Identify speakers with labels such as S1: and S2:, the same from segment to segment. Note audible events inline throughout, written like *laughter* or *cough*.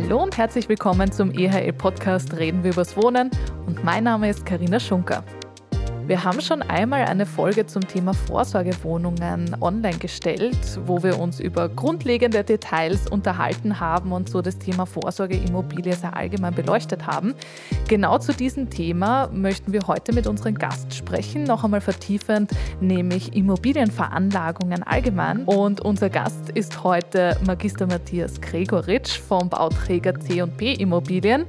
S1: Hallo und herzlich willkommen zum EHL-Podcast Reden wir übers Wohnen und mein Name ist Karina Schunker. Wir haben schon einmal eine Folge zum Thema Vorsorgewohnungen online gestellt, wo wir uns über grundlegende Details unterhalten haben und so das Thema Vorsorgeimmobilie sehr allgemein beleuchtet haben. Genau zu diesem Thema möchten wir heute mit unserem Gast sprechen, noch einmal vertiefend, nämlich Immobilienveranlagungen allgemein. Und unser Gast ist heute Magister Matthias Gregoritsch vom Bauträger C&P Immobilien,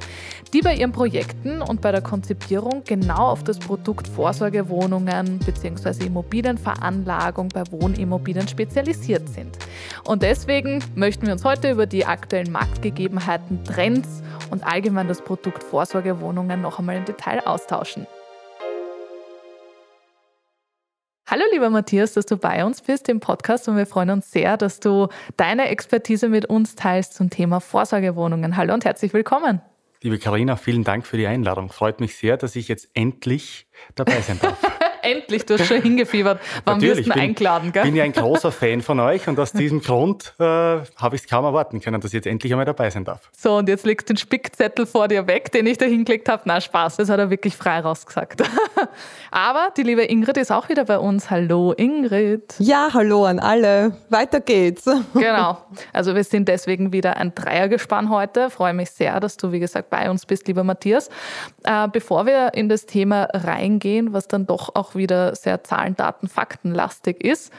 S1: die bei ihren Projekten und bei der Konzipierung genau auf das Produkt Vorsorge Vorsorgewohnungen bzw. Immobilienveranlagung bei Wohnimmobilien spezialisiert sind. Und deswegen möchten wir uns heute über die aktuellen Marktgegebenheiten, Trends und allgemein das Produkt Vorsorgewohnungen noch einmal im Detail austauschen. Hallo lieber Matthias, dass du bei uns bist im Podcast und wir freuen uns sehr, dass du deine Expertise mit uns teilst zum Thema Vorsorgewohnungen. Hallo und herzlich willkommen.
S2: Liebe Karina, vielen Dank für die Einladung. Freut mich sehr, dass ich jetzt endlich dabei sein darf. *laughs*
S1: Endlich, du hast schon hingefiebert. Wann wirst du eingeladen,
S2: gell? Ich bin ja ein großer Fan von euch und aus diesem Grund äh, habe ich es kaum erwarten können, dass ich jetzt endlich einmal dabei sein darf.
S1: So, und jetzt legst du den Spickzettel vor dir weg, den ich da hingelegt habe. Na, Spaß, das hat er wirklich frei rausgesagt. *laughs* Aber die liebe Ingrid ist auch wieder bei uns. Hallo, Ingrid.
S3: Ja, hallo an alle. Weiter geht's. *laughs*
S1: Genau. Also wir sind deswegen wieder ein Dreiergespann heute. Freue mich sehr, dass du, wie gesagt, bei uns bist, lieber Matthias. Äh, bevor wir in das Thema reingehen, was dann doch auch wieder sehr Zahlen, Daten, Faktenlastig ist,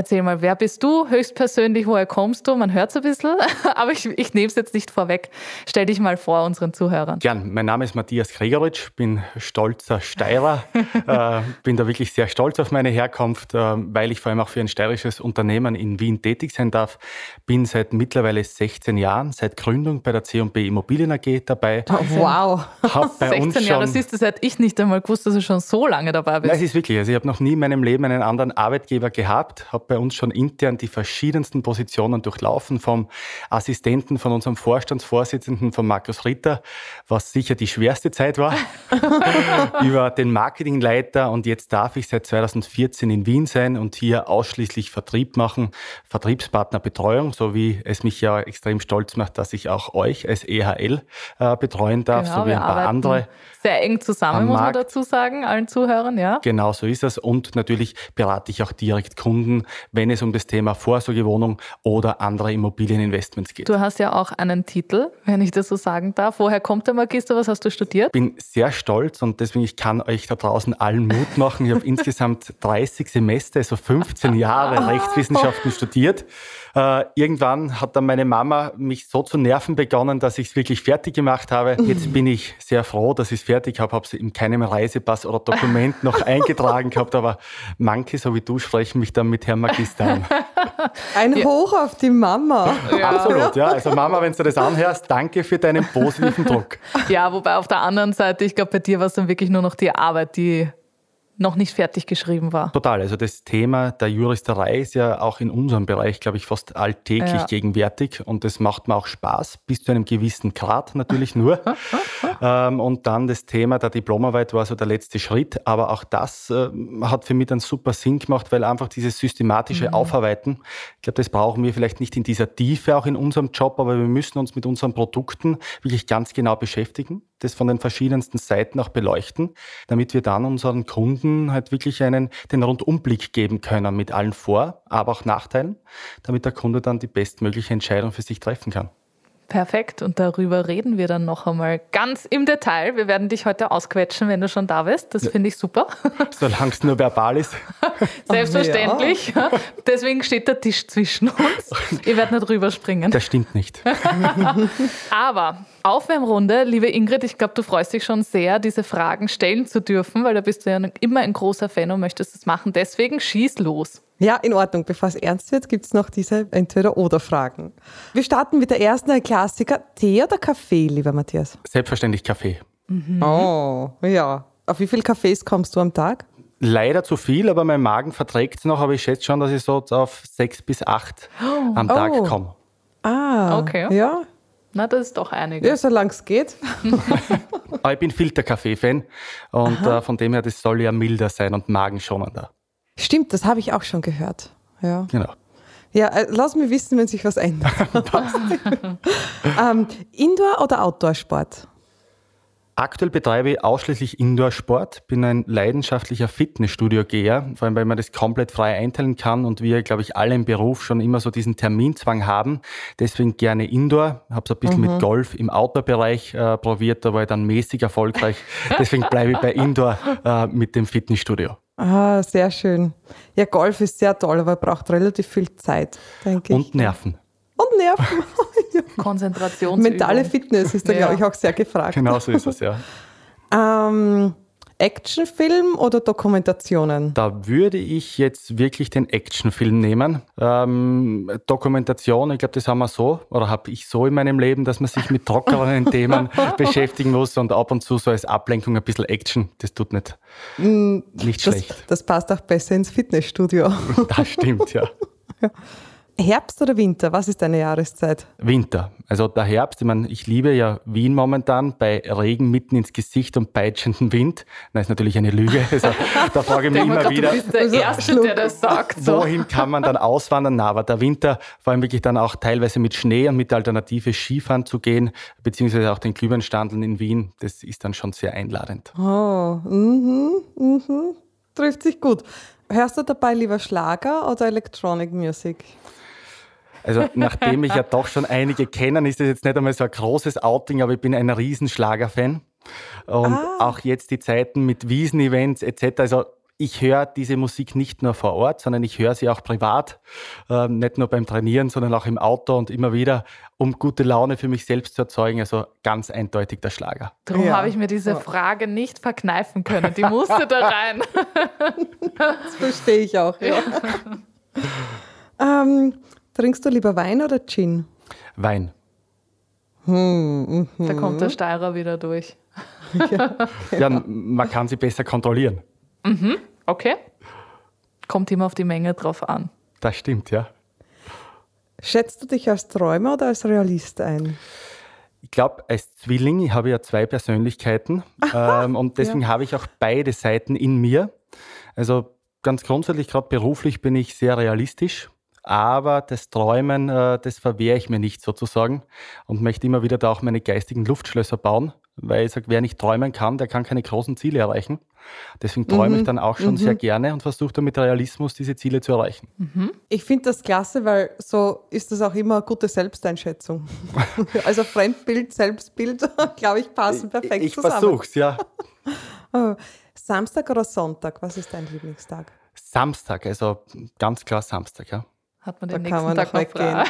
S1: Erzähl mal, wer bist du höchstpersönlich, woher kommst du? Man hört es ein bisschen, *laughs* aber ich, ich nehme es jetzt nicht vorweg. Stell dich mal vor unseren Zuhörern.
S2: Gern, mein Name ist Matthias Gregoritsch, bin stolzer Steirer, *laughs* äh, bin da wirklich sehr stolz auf meine Herkunft, äh, weil ich vor allem auch für ein steirisches Unternehmen in Wien tätig sein darf. Bin seit mittlerweile 16 Jahren, seit Gründung bei der C&B Immobilien AG dabei.
S3: Oh, wow.
S1: Hab bei 16 *laughs* uns schon, Jahre, das ist das, hätte ich nicht einmal gewusst, dass du schon so lange dabei bist.
S2: Nein, es ist wirklich, also ich habe noch nie in meinem Leben einen anderen Arbeitgeber gehabt, habe bei uns schon intern die verschiedensten Positionen durchlaufen, vom Assistenten von unserem Vorstandsvorsitzenden, von Markus Ritter, was sicher die schwerste Zeit war, *laughs* über den Marketingleiter und jetzt darf ich seit 2014 in Wien sein und hier ausschließlich Vertrieb machen, Vertriebspartnerbetreuung, so wie es mich ja extrem stolz macht, dass ich auch euch als EHL äh, betreuen darf,
S1: genau,
S2: sowie ein paar andere.
S1: Sehr eng zusammen, muss man dazu sagen, allen Zuhörern, ja.
S2: Genau so ist es und natürlich berate ich auch direkt Kunden, wenn es um das Thema Vorsorgewohnung oder andere Immobilieninvestments geht.
S1: Du hast ja auch einen Titel, wenn ich das so sagen darf. Woher kommt der Magister? Was hast du studiert?
S2: Ich bin sehr stolz und deswegen ich kann euch da draußen allen Mut machen. Ich habe *laughs* insgesamt 30 Semester, also 15 Jahre Rechtswissenschaften studiert. Äh, irgendwann hat dann meine Mama mich so zu nerven begonnen, dass ich es wirklich fertig gemacht habe. Jetzt *laughs* bin ich sehr froh, dass ich es fertig habe, habe es in keinem Reisepass oder Dokument noch *laughs* eingetragen gehabt, aber manche, so wie du, sprechen mich dann mit An. *laughs*
S3: Ein ja. Hoch auf die Mama.
S2: Ja. Absolut, ja. Also Mama, wenn du das anhörst, danke für deinen positiven Druck.
S1: Ja, wobei auf der anderen Seite, ich glaube, bei dir war es dann wirklich nur noch die Arbeit, die noch nicht fertig geschrieben war.
S2: Total. Also das Thema der Juristerei ist ja auch in unserem Bereich, glaube ich, fast alltäglich ja. gegenwärtig und das macht mir auch Spaß, bis zu einem gewissen Grad natürlich nur. *laughs* ähm, und dann das Thema der Diplomarbeit war so der letzte Schritt, aber auch das äh, hat für mich dann super Sinn gemacht, weil einfach dieses systematische mhm. Aufarbeiten, ich glaube, das brauchen wir vielleicht nicht in dieser Tiefe auch in unserem Job, aber wir müssen uns mit unseren Produkten wirklich ganz genau beschäftigen das von den verschiedensten Seiten auch beleuchten, damit wir dann unseren Kunden halt wirklich einen, den Rundumblick geben können mit allen Vor-, aber auch Nachteilen, damit der Kunde dann die bestmögliche Entscheidung für sich treffen kann.
S1: Perfekt. Und darüber reden wir dann noch einmal ganz im Detail. Wir werden dich heute ausquetschen, wenn du schon da bist. Das ja. finde ich super. *laughs*
S2: Solange es nur verbal ist. *laughs*
S1: Selbstverständlich. Ja. *laughs* Deswegen steht der Tisch zwischen uns. Ihr werdet nicht rüberspringen.
S2: Das stimmt nicht.
S1: Aber Aufwärmrunde, liebe Ingrid, ich glaube, du freust dich schon sehr, diese Fragen stellen zu dürfen, weil da bist du ja immer ein großer Fan und möchtest es machen. Deswegen schieß los.
S3: Ja, in Ordnung. Bevor es ernst wird, gibt es noch diese Entweder-Oder-Fragen. Wir starten mit der ersten, ein Klassiker. Tee oder Kaffee, lieber Matthias?
S2: Selbstverständlich Kaffee.
S3: Mhm. Oh, ja. Auf wie viele Kaffees kommst du am Tag?
S2: Leider zu viel, aber mein Magen verträgt es noch, aber ich schätze schon, dass ich so auf sechs bis acht oh. am Tag oh. komme.
S3: Ah, okay. Ja.
S1: Na, das ist doch einiges.
S3: Ja, solange es geht. *laughs*
S2: aber ich bin Filterkaffee-Fan und äh, von dem her, das soll ja milder sein und magenschonender.
S3: Stimmt, das habe ich auch schon gehört. Ja.
S2: Genau.
S3: Ja, äh, lass mich wissen, wenn sich was ändert. *laughs* *laughs* ähm, Indoor- oder Outdoor-Sport?
S2: Aktuell betreibe ich ausschließlich Indoor-Sport, bin ein leidenschaftlicher Fitnessstudio-Geher, vor allem weil man das komplett frei einteilen kann und wir, glaube ich, alle im Beruf schon immer so diesen Terminzwang haben. Deswegen gerne Indoor, habe es ein bisschen mhm. mit Golf im Outdoor-Bereich äh, probiert, da war ich dann mäßig erfolgreich. *laughs* Deswegen bleibe ich bei Indoor äh, mit dem Fitnessstudio.
S3: Ah, sehr schön. Ja, Golf ist sehr toll, aber braucht relativ viel Zeit, denke
S2: ich. Und Nerven.
S3: Und Nerven. *laughs*
S1: Konzentration.
S3: Mentale Fitness ist da, ja. glaube ich, auch sehr gefragt.
S2: Genau so ist es, ja.
S3: ähm, Actionfilm oder Dokumentationen?
S2: Da würde ich jetzt wirklich den Actionfilm nehmen. Ähm, Dokumentation, ich glaube, das haben wir so, oder habe ich so in meinem Leben, dass man sich mit trockeneren *laughs* Themen beschäftigen muss und ab und zu so als Ablenkung ein bisschen Action. Das tut nicht, mm, nicht
S3: das,
S2: schlecht.
S3: Das passt auch besser ins Fitnessstudio.
S2: Das stimmt, ja. ja. *laughs*
S3: Herbst oder Winter? Was ist deine Jahreszeit?
S2: Winter. Also der Herbst, ich meine, ich liebe ja Wien momentan bei Regen mitten ins Gesicht und peitschendem Wind. Das ist natürlich eine Lüge. Also, *laughs* da frage ich mich immer
S1: Gott,
S2: wieder.
S1: Du bist der also, Erste, der das sagt.
S2: So. Wohin kann man dann auswandern? Na, aber der Winter, vor allem wirklich dann auch teilweise mit Schnee und mit Alternative Skifahren zu gehen, beziehungsweise auch den Glühweinstandeln in Wien, das ist dann schon sehr einladend.
S3: Oh, mhm, mhm. Trifft sich gut. Hörst du dabei lieber Schlager oder Electronic Music?
S2: Also nachdem ich ja doch schon einige kennen, ist das jetzt nicht einmal so ein großes Outing, aber ich bin ein Riesenschlager-Fan. Und ah. auch jetzt die Zeiten mit Wiesen-Events etc. Also ich höre diese Musik nicht nur vor Ort, sondern ich höre sie auch privat, ähm, nicht nur beim Trainieren, sondern auch im Auto und immer wieder, um gute Laune für mich selbst zu erzeugen. Also ganz eindeutig der Schlager.
S1: Darum ja. habe ich mir diese Frage nicht verkneifen können. Die musste da rein. *laughs*
S3: das verstehe ich auch. Ja. ähm, Trinkst du lieber Wein oder Gin?
S2: Wein.
S1: Hm, mm, da kommt der Steirer wieder durch. *laughs*
S2: ja, genau. ja, man kann sie besser kontrollieren.
S1: Mhm, okay. Kommt immer auf die Menge drauf an.
S2: Das stimmt, ja.
S3: Schätzt du dich als Träumer oder als Realist ein?
S2: Ich glaube, als Zwilling, ich habe ja zwei Persönlichkeiten ähm, und deswegen ja. habe ich auch beide Seiten in mir. Also ganz grundsätzlich, gerade beruflich bin ich sehr realistisch aber das Träumen, äh, das verwehre ich mir nicht sozusagen und möchte immer wieder da auch meine geistigen Luftschlösser bauen, weil ich sage, wer nicht träumen kann, der kann keine großen Ziele erreichen. Deswegen träume mhm. ich dann auch schon mhm. sehr gerne und versuche dann mit Realismus diese Ziele zu erreichen.
S3: Mhm. Ich finde das klasse, weil so ist das auch immer eine gute Selbsteinschätzung. *laughs* also Fremdbild, Selbstbild, *laughs* glaube ich, passen perfekt
S2: ich,
S3: ich zusammen.
S2: Ich versuche es, ja. *laughs*
S3: Oh, Samstag oder Sonntag, was ist dein Lieblingstag?
S2: Samstag, also ganz klar Samstag, ja.
S1: Hat man den da nächsten Tag noch frei?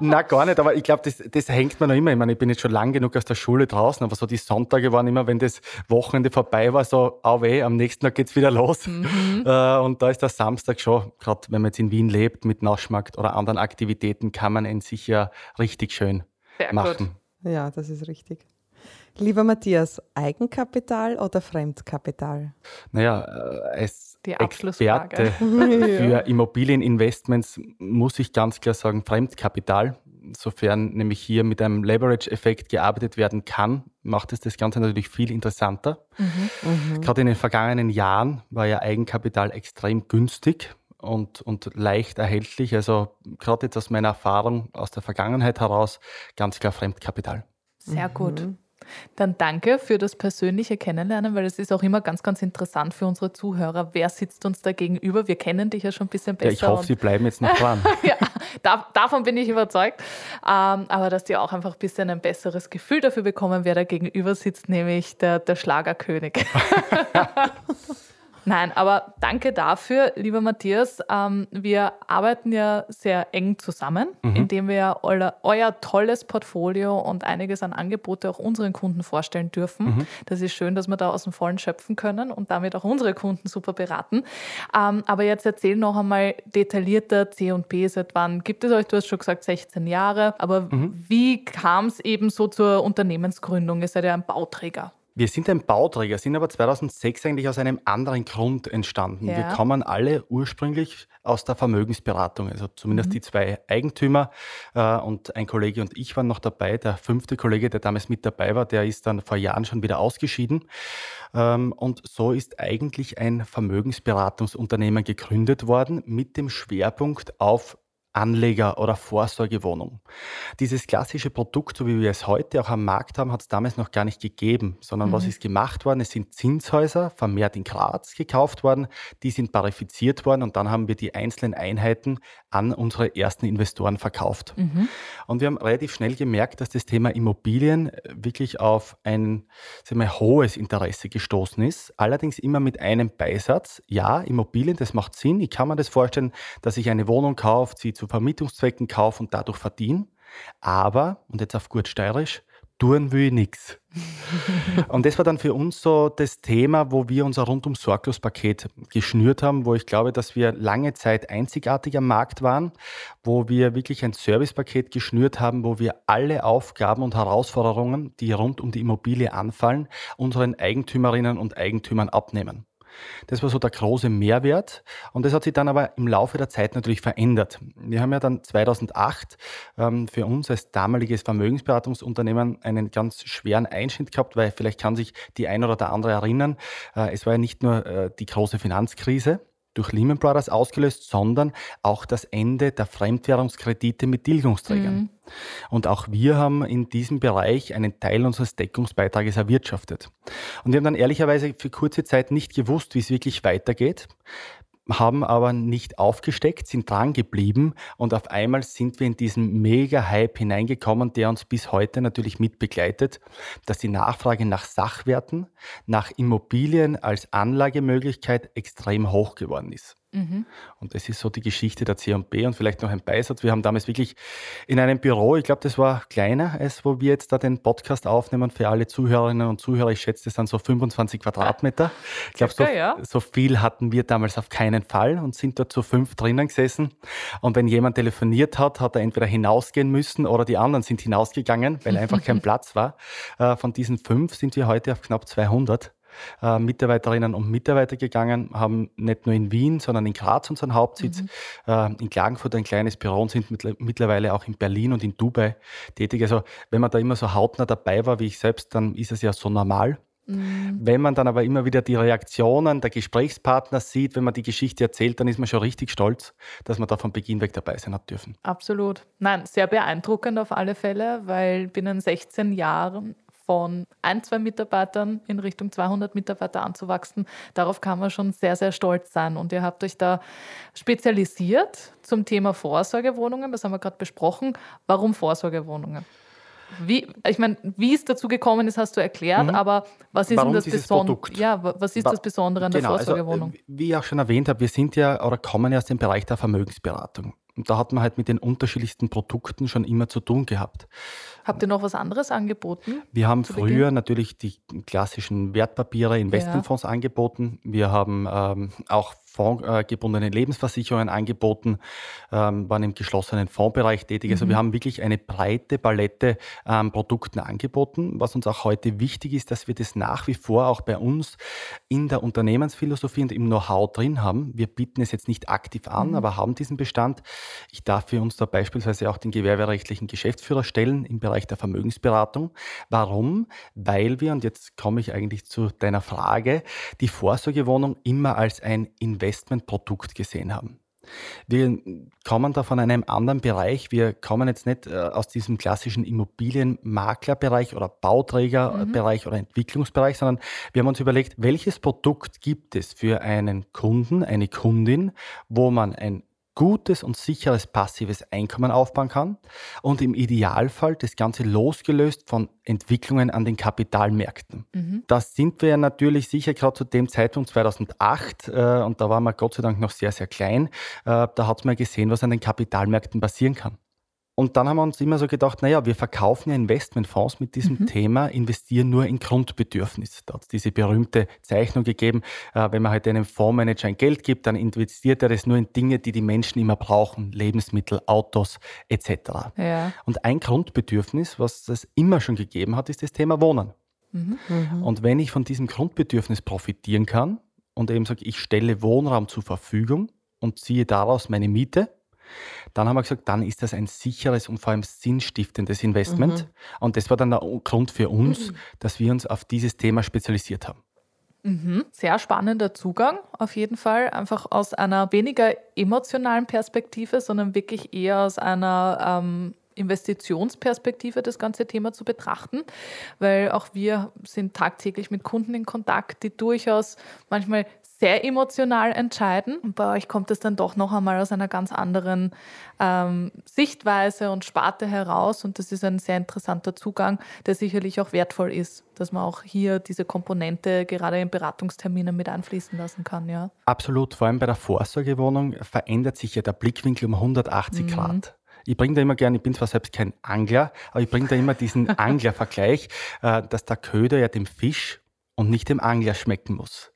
S2: Na, gar nicht, aber ich glaube, das, das hängt mir noch immer. Ich meine, ich bin jetzt schon lang genug aus der Schule draußen, aber so die Sonntage waren immer, wenn das Wochenende vorbei war, so, au weh, am nächsten Tag geht es wieder los. Mhm. *laughs* Äh, und da ist der Samstag schon, gerade wenn man jetzt in Wien lebt, mit Naschmarkt oder anderen Aktivitäten, kann man ihn sicher richtig schön Sehr machen.
S3: Gut. Ja, das ist richtig. Lieber Matthias, Eigenkapital oder Fremdkapital?
S2: Naja, äh, als Experte für *laughs* Immobilieninvestments muss ich ganz klar sagen, Fremdkapital. Sofern nämlich hier mit einem Leverage-Effekt gearbeitet werden kann, macht es das Ganze natürlich viel interessanter. Mhm. Mhm. Gerade in den vergangenen Jahren war ja Eigenkapital extrem günstig und, und leicht erhältlich. Also gerade jetzt aus meiner Erfahrung aus der Vergangenheit heraus ganz klar Fremdkapital.
S1: Sehr gut. Mhm. Dann danke für das persönliche Kennenlernen, weil es ist auch immer ganz, ganz interessant für unsere Zuhörer. Wer sitzt uns da gegenüber? Wir kennen dich ja schon ein bisschen besser.
S2: Ja, ich hoffe, Sie bleiben jetzt noch dran. *laughs*
S1: ja, da, davon bin ich überzeugt. Ähm, aber dass die auch einfach ein bisschen ein besseres Gefühl dafür bekommen, wer da gegenüber sitzt, nämlich der, der Schlagerkönig. *laughs* *laughs* Nein, aber danke dafür, lieber Matthias. Ähm, wir arbeiten ja sehr eng zusammen, mhm. indem wir euer, euer, tolles Portfolio und einiges an Angebote auch unseren Kunden vorstellen dürfen. Mhm. Das ist schön, dass wir da aus dem Vollen schöpfen können und damit auch unsere Kunden super beraten. Ähm, aber jetzt erzähl noch einmal detaillierter C&P, seit wann gibt es euch? Du hast schon gesagt 16 Jahre, aber mhm. wie kam es eben so zur Unternehmensgründung? Ihr seid ja ein Bauträger.
S2: Wir sind ein Bauträger, sind aber 2006 eigentlich aus einem anderen Grund entstanden. Ja. Wir kommen alle ursprünglich aus der Vermögensberatung, also zumindest mhm. die zwei Eigentümer äh, und ein Kollege und ich waren noch dabei. Der fünfte Kollege, der damals mit dabei war, der ist dann vor Jahren schon wieder ausgeschieden. Ähm, und so ist eigentlich ein Vermögensberatungsunternehmen gegründet worden mit dem Schwerpunkt auf Anleger- oder Vorsorgewohnung. Dieses klassische Produkt, so wie wir es heute auch am Markt haben, hat es damals noch gar nicht gegeben, sondern mhm. was ist gemacht worden? Es sind Zinshäuser, vermehrt in Graz, gekauft worden, die sind parifiziert worden und dann haben wir die einzelnen Einheiten an unsere ersten Investoren verkauft. Mhm. Und wir haben relativ schnell gemerkt, dass das Thema Immobilien äh, wirklich auf ein wir, hohes Interesse gestoßen ist. Allerdings immer mit einem Beisatz. Ja, Immobilien, das macht Sinn. Ich kann mir das vorstellen, dass ich eine Wohnung kaufe, sie zu Vermietungszwecken kaufe und dadurch verdiene. Aber, und jetzt auf gut steirisch, tun will ich nichts. *laughs* Und das war dann für uns so das Thema, wo wir unser rundum sorglos Paket geschnürt haben, wo ich glaube, dass wir lange Zeit einzigartig am Markt waren, wo wir wirklich ein Servicepaket geschnürt haben, wo wir alle Aufgaben und Herausforderungen, die rund um die Immobilie anfallen, unseren Eigentümerinnen und Eigentümern abnehmen. Das war so der große Mehrwert. Und das hat sich dann aber im Laufe der Zeit natürlich verändert. Wir haben ja dann 2008 ähm, für uns als damaliges Vermögensberatungsunternehmen einen ganz schweren Einschnitt gehabt, weil vielleicht kann sich die ein oder der andere erinnern. Äh, es war ja nicht nur äh, die große Finanzkrise, durch Lehman Brothers ausgelöst, sondern auch das Ende der Fremdwährungskredite mit Tilgungsträgern. Mhm. Und auch wir haben in diesem Bereich einen Teil unseres Deckungsbeitrages erwirtschaftet. Und wir haben dann ehrlicherweise für kurze Zeit nicht gewusst, wie es wirklich weitergeht haben aber nicht aufgesteckt, sind dran geblieben und auf einmal sind wir in diesen Mega-Hype hineingekommen, der uns bis heute natürlich mitbegleitet, dass die Nachfrage nach Sachwerten, nach Immobilien als Anlagemöglichkeit extrem hoch geworden ist. Mhm. Und das ist so die Geschichte der C&B und vielleicht noch ein Beisatz. Wir haben damals wirklich in einem Büro, ich glaube, das war kleiner, als wo wir jetzt da den Podcast aufnehmen für alle Zuhörerinnen und Zuhörer. Ich schätze, das sind so 25 Quadratmeter. Ich glaube, so, ja. so, viel hatten wir damals auf keinen Fall und sind dort zu fünf drinnen gesessen. Und wenn jemand telefoniert hat, hat er entweder hinausgehen müssen oder die anderen sind hinausgegangen, weil einfach kein *laughs* Platz war. Äh, von diesen fünf sind wir heute auf knapp 200 äh, Mitarbeiterinnen und Mitarbeiter gegangen, haben nicht nur in Wien, sondern in Graz unseren Hauptsitz, mhm. äh, in Klagenfurt ein kleines Büro und sind mit, mittlerweile auch in Berlin und in Dubai tätig. Also wenn man da immer so hautnah dabei war wie ich selbst, dann ist es ja so normal. Mhm. Wenn man dann aber immer wieder die Reaktionen der Gesprächspartner sieht, wenn man die Geschichte erzählt, dann ist man schon richtig stolz, dass man da von Beginn weg dabei sein hat dürfen.
S1: Absolut. Nein, sehr beeindruckend auf alle Fälle, weil binnen 16 Jahren von ein, zwei Mitarbeitern in Richtung 200 Mitarbeiter anzuwachsen. Darauf kann man schon sehr, sehr stolz sein. Und ihr habt euch da spezialisiert zum Thema Vorsorgewohnungen. Das haben wir gerade besprochen. Warum Vorsorgewohnungen? Wie, ich meine, wie es dazu gekommen ist, hast du erklärt, mhm. aber was ist
S2: Warum
S1: das
S2: Besondere?
S1: Ja, was ist das Besondere an genau, der Vorsorgewohnung? Also,
S2: wie ich auch schon erwähnt habe, wir sind ja oder kommen ja aus dem Bereich der Vermögensberatung. Und da hat man halt mit den unterschiedlichsten Produkten schon immer zu tun gehabt.
S1: Habt ihr noch was anderes angeboten?
S2: Wir haben früher Beginn? natürlich die klassischen Wertpapiere, Investmentfonds ja. angeboten. Wir haben ähm, auch fondgebundene Lebensversicherungen angeboten, ähm, waren im geschlossenen Fondsbereich tätig. Also mhm. wir haben wirklich eine breite Palette an ähm, Produkten angeboten. Was uns auch heute wichtig ist, dass wir das nach wie vor auch bei uns in der Unternehmensphilosophie und im Know-how drin haben. Wir bieten es jetzt nicht aktiv an, mhm. aber haben diesen Bestand. Ich darf für uns da beispielsweise auch den gewerberechtlichen Geschäftsführer stellen im Bereich der Vermögensberatung. Warum? Weil wir, und jetzt komme ich eigentlich zu deiner Frage, die Vorsorgewohnung immer als ein Investment Investmentprodukt gesehen haben. Wir kommen da von einem anderen Bereich. Wir kommen jetzt nicht äh, aus diesem klassischen Immobilienmaklerbereich oder Bauträgerbereich mhm. oder Entwicklungsbereich, sondern wir haben uns überlegt, welches Produkt gibt es für einen Kunden, eine Kundin, wo man ein gutes und sicheres passives Einkommen aufbauen kann und im Idealfall das Ganze losgelöst von Entwicklungen an den Kapitalmärkten. Mhm. Das sind wir ja natürlich sicher gerade zu dem Zeitpunkt 2008 äh, und da waren wir Gott sei Dank noch sehr, sehr klein. Äh, da hat man gesehen, was an den Kapitalmärkten passieren kann. Und dann haben wir uns immer so gedacht, naja, wir verkaufen ja Investmentfonds mit diesem mhm. Thema, investieren nur in Grundbedürfnis. Da hat es diese berühmte Zeichnung gegeben, äh, wenn man halt einem Fondsmanager ein Geld gibt, dann investiert er das nur in Dinge, die die Menschen immer brauchen, Lebensmittel, Autos etc. Ja. Und ein Grundbedürfnis, was es immer schon gegeben hat, ist das Thema Wohnen. Mhm. Und wenn ich von diesem Grundbedürfnis profitieren kann und eben sage, ich stelle Wohnraum zur Verfügung und ziehe daraus meine Miete, dann haben wir gesagt, dann ist das ein sicheres und vor allem sinnstiftendes Investment. Mhm. Und das war dann der Grund für uns, mhm. dass wir uns auf dieses Thema spezialisiert haben.
S1: Mhm. Sehr spannender Zugang auf jeden Fall. Einfach aus einer weniger emotionalen Perspektive, sondern wirklich eher aus einer ähm, Investitionsperspektive das ganze Thema zu betrachten, weil auch wir sind tagtäglich mit Kunden in Kontakt, die durchaus manchmal sehr emotional entscheiden. Und bei euch kommt es dann doch noch einmal aus einer ganz anderen ähm, Sichtweise und Sparte heraus. Und das ist ein sehr interessanter Zugang, der sicherlich auch wertvoll ist, dass man auch hier diese Komponente gerade in Beratungsterminen mit einfließen lassen kann. Ja.
S2: Absolut. Vor allem bei der Vorsorgewohnung verändert sich ja der Blickwinkel um 180 mhm. Grad. Ich bringe da immer gerne, ich bin zwar selbst kein Angler, aber ich bringe da immer diesen *laughs* Anglervergleich, äh, dass der Köder ja dem Fisch und nicht dem Angler schmecken muss.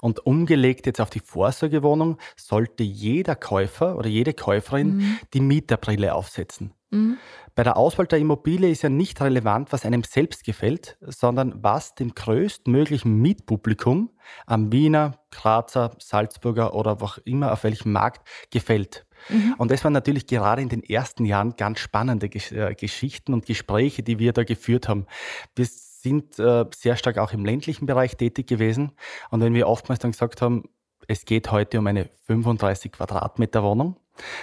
S2: Und umgelegt jetzt auf die Vorsorgewohnung sollte jeder Käufer oder jede Käuferin mhm. die Mieterbrille aufsetzen. Mhm. Bei der Auswahl der Immobilie ist ja nicht relevant, was einem selbst gefällt, sondern was dem größtmöglichen Mietpublikum am Wiener, Grazer, Salzburger oder wo auch immer auf welchem Markt gefällt. Mhm. Und das waren natürlich gerade in den ersten Jahren ganz spannende äh, Geschichten und Gespräche, die wir da geführt haben. Wir sind äh, sehr stark auch im ländlichen Bereich tätig gewesen. Und wenn wir oftmals dann gesagt haben, es geht heute um eine 35 Quadratmeter Wohnung,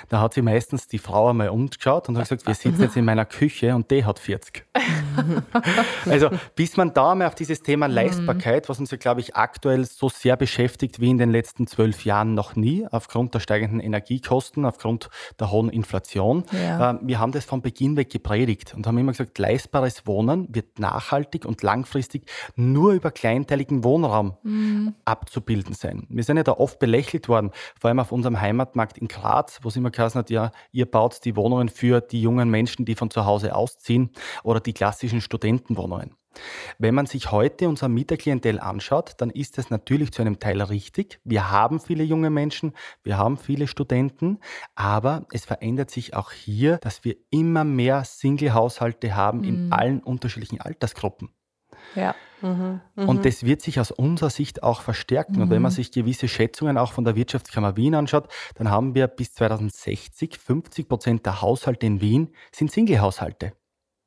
S2: da hat sie meistens die Frau einmal umgeschaut und hat gesagt, wir sitzen jetzt in meiner Küche und die hat 40. *laughs* also bis man da mal auf dieses Thema mhm. Leistbarkeit, was uns ja, glaube ich, aktuell so sehr beschäftigt wie in den letzten zwölf Jahren noch nie, aufgrund der steigenden Energiekosten, aufgrund der hohen Inflation. Ja. Äh, wir haben das von Beginn weg gepredigt und haben immer gesagt, leistbares Wohnen wird nachhaltig und langfristig nur über kleinteiligen Wohnraum mhm. abzubilden sein. Wir sind ja da oft belächelt worden, vor allem auf unserem Heimatmarkt in Graz, wo es immer geheißen hat, ja, ihr baut die Wohnungen für die jungen Menschen, die von zu Hause ausziehen oder die klassischen Studentenwohnungen. Wenn man sich heute unser Mieterklientel anschaut, dann ist das natürlich zu einem Teil richtig. Wir haben viele junge Menschen, wir haben viele Studenten, aber es verändert sich auch hier, dass wir immer mehr Single-Haushalte haben mhm. in allen unterschiedlichen Altersgruppen.
S1: Ja. Mhm,
S2: und das wird sich aus unserer Sicht auch verstärken. Mhm. Und wenn man mhm. sich gewisse Schätzungen auch von der Wirtschaftskammer Wien anschaut, dann haben wir bis 2060 50 Prozent der Haushalte in Wien sind Single-Haushalte.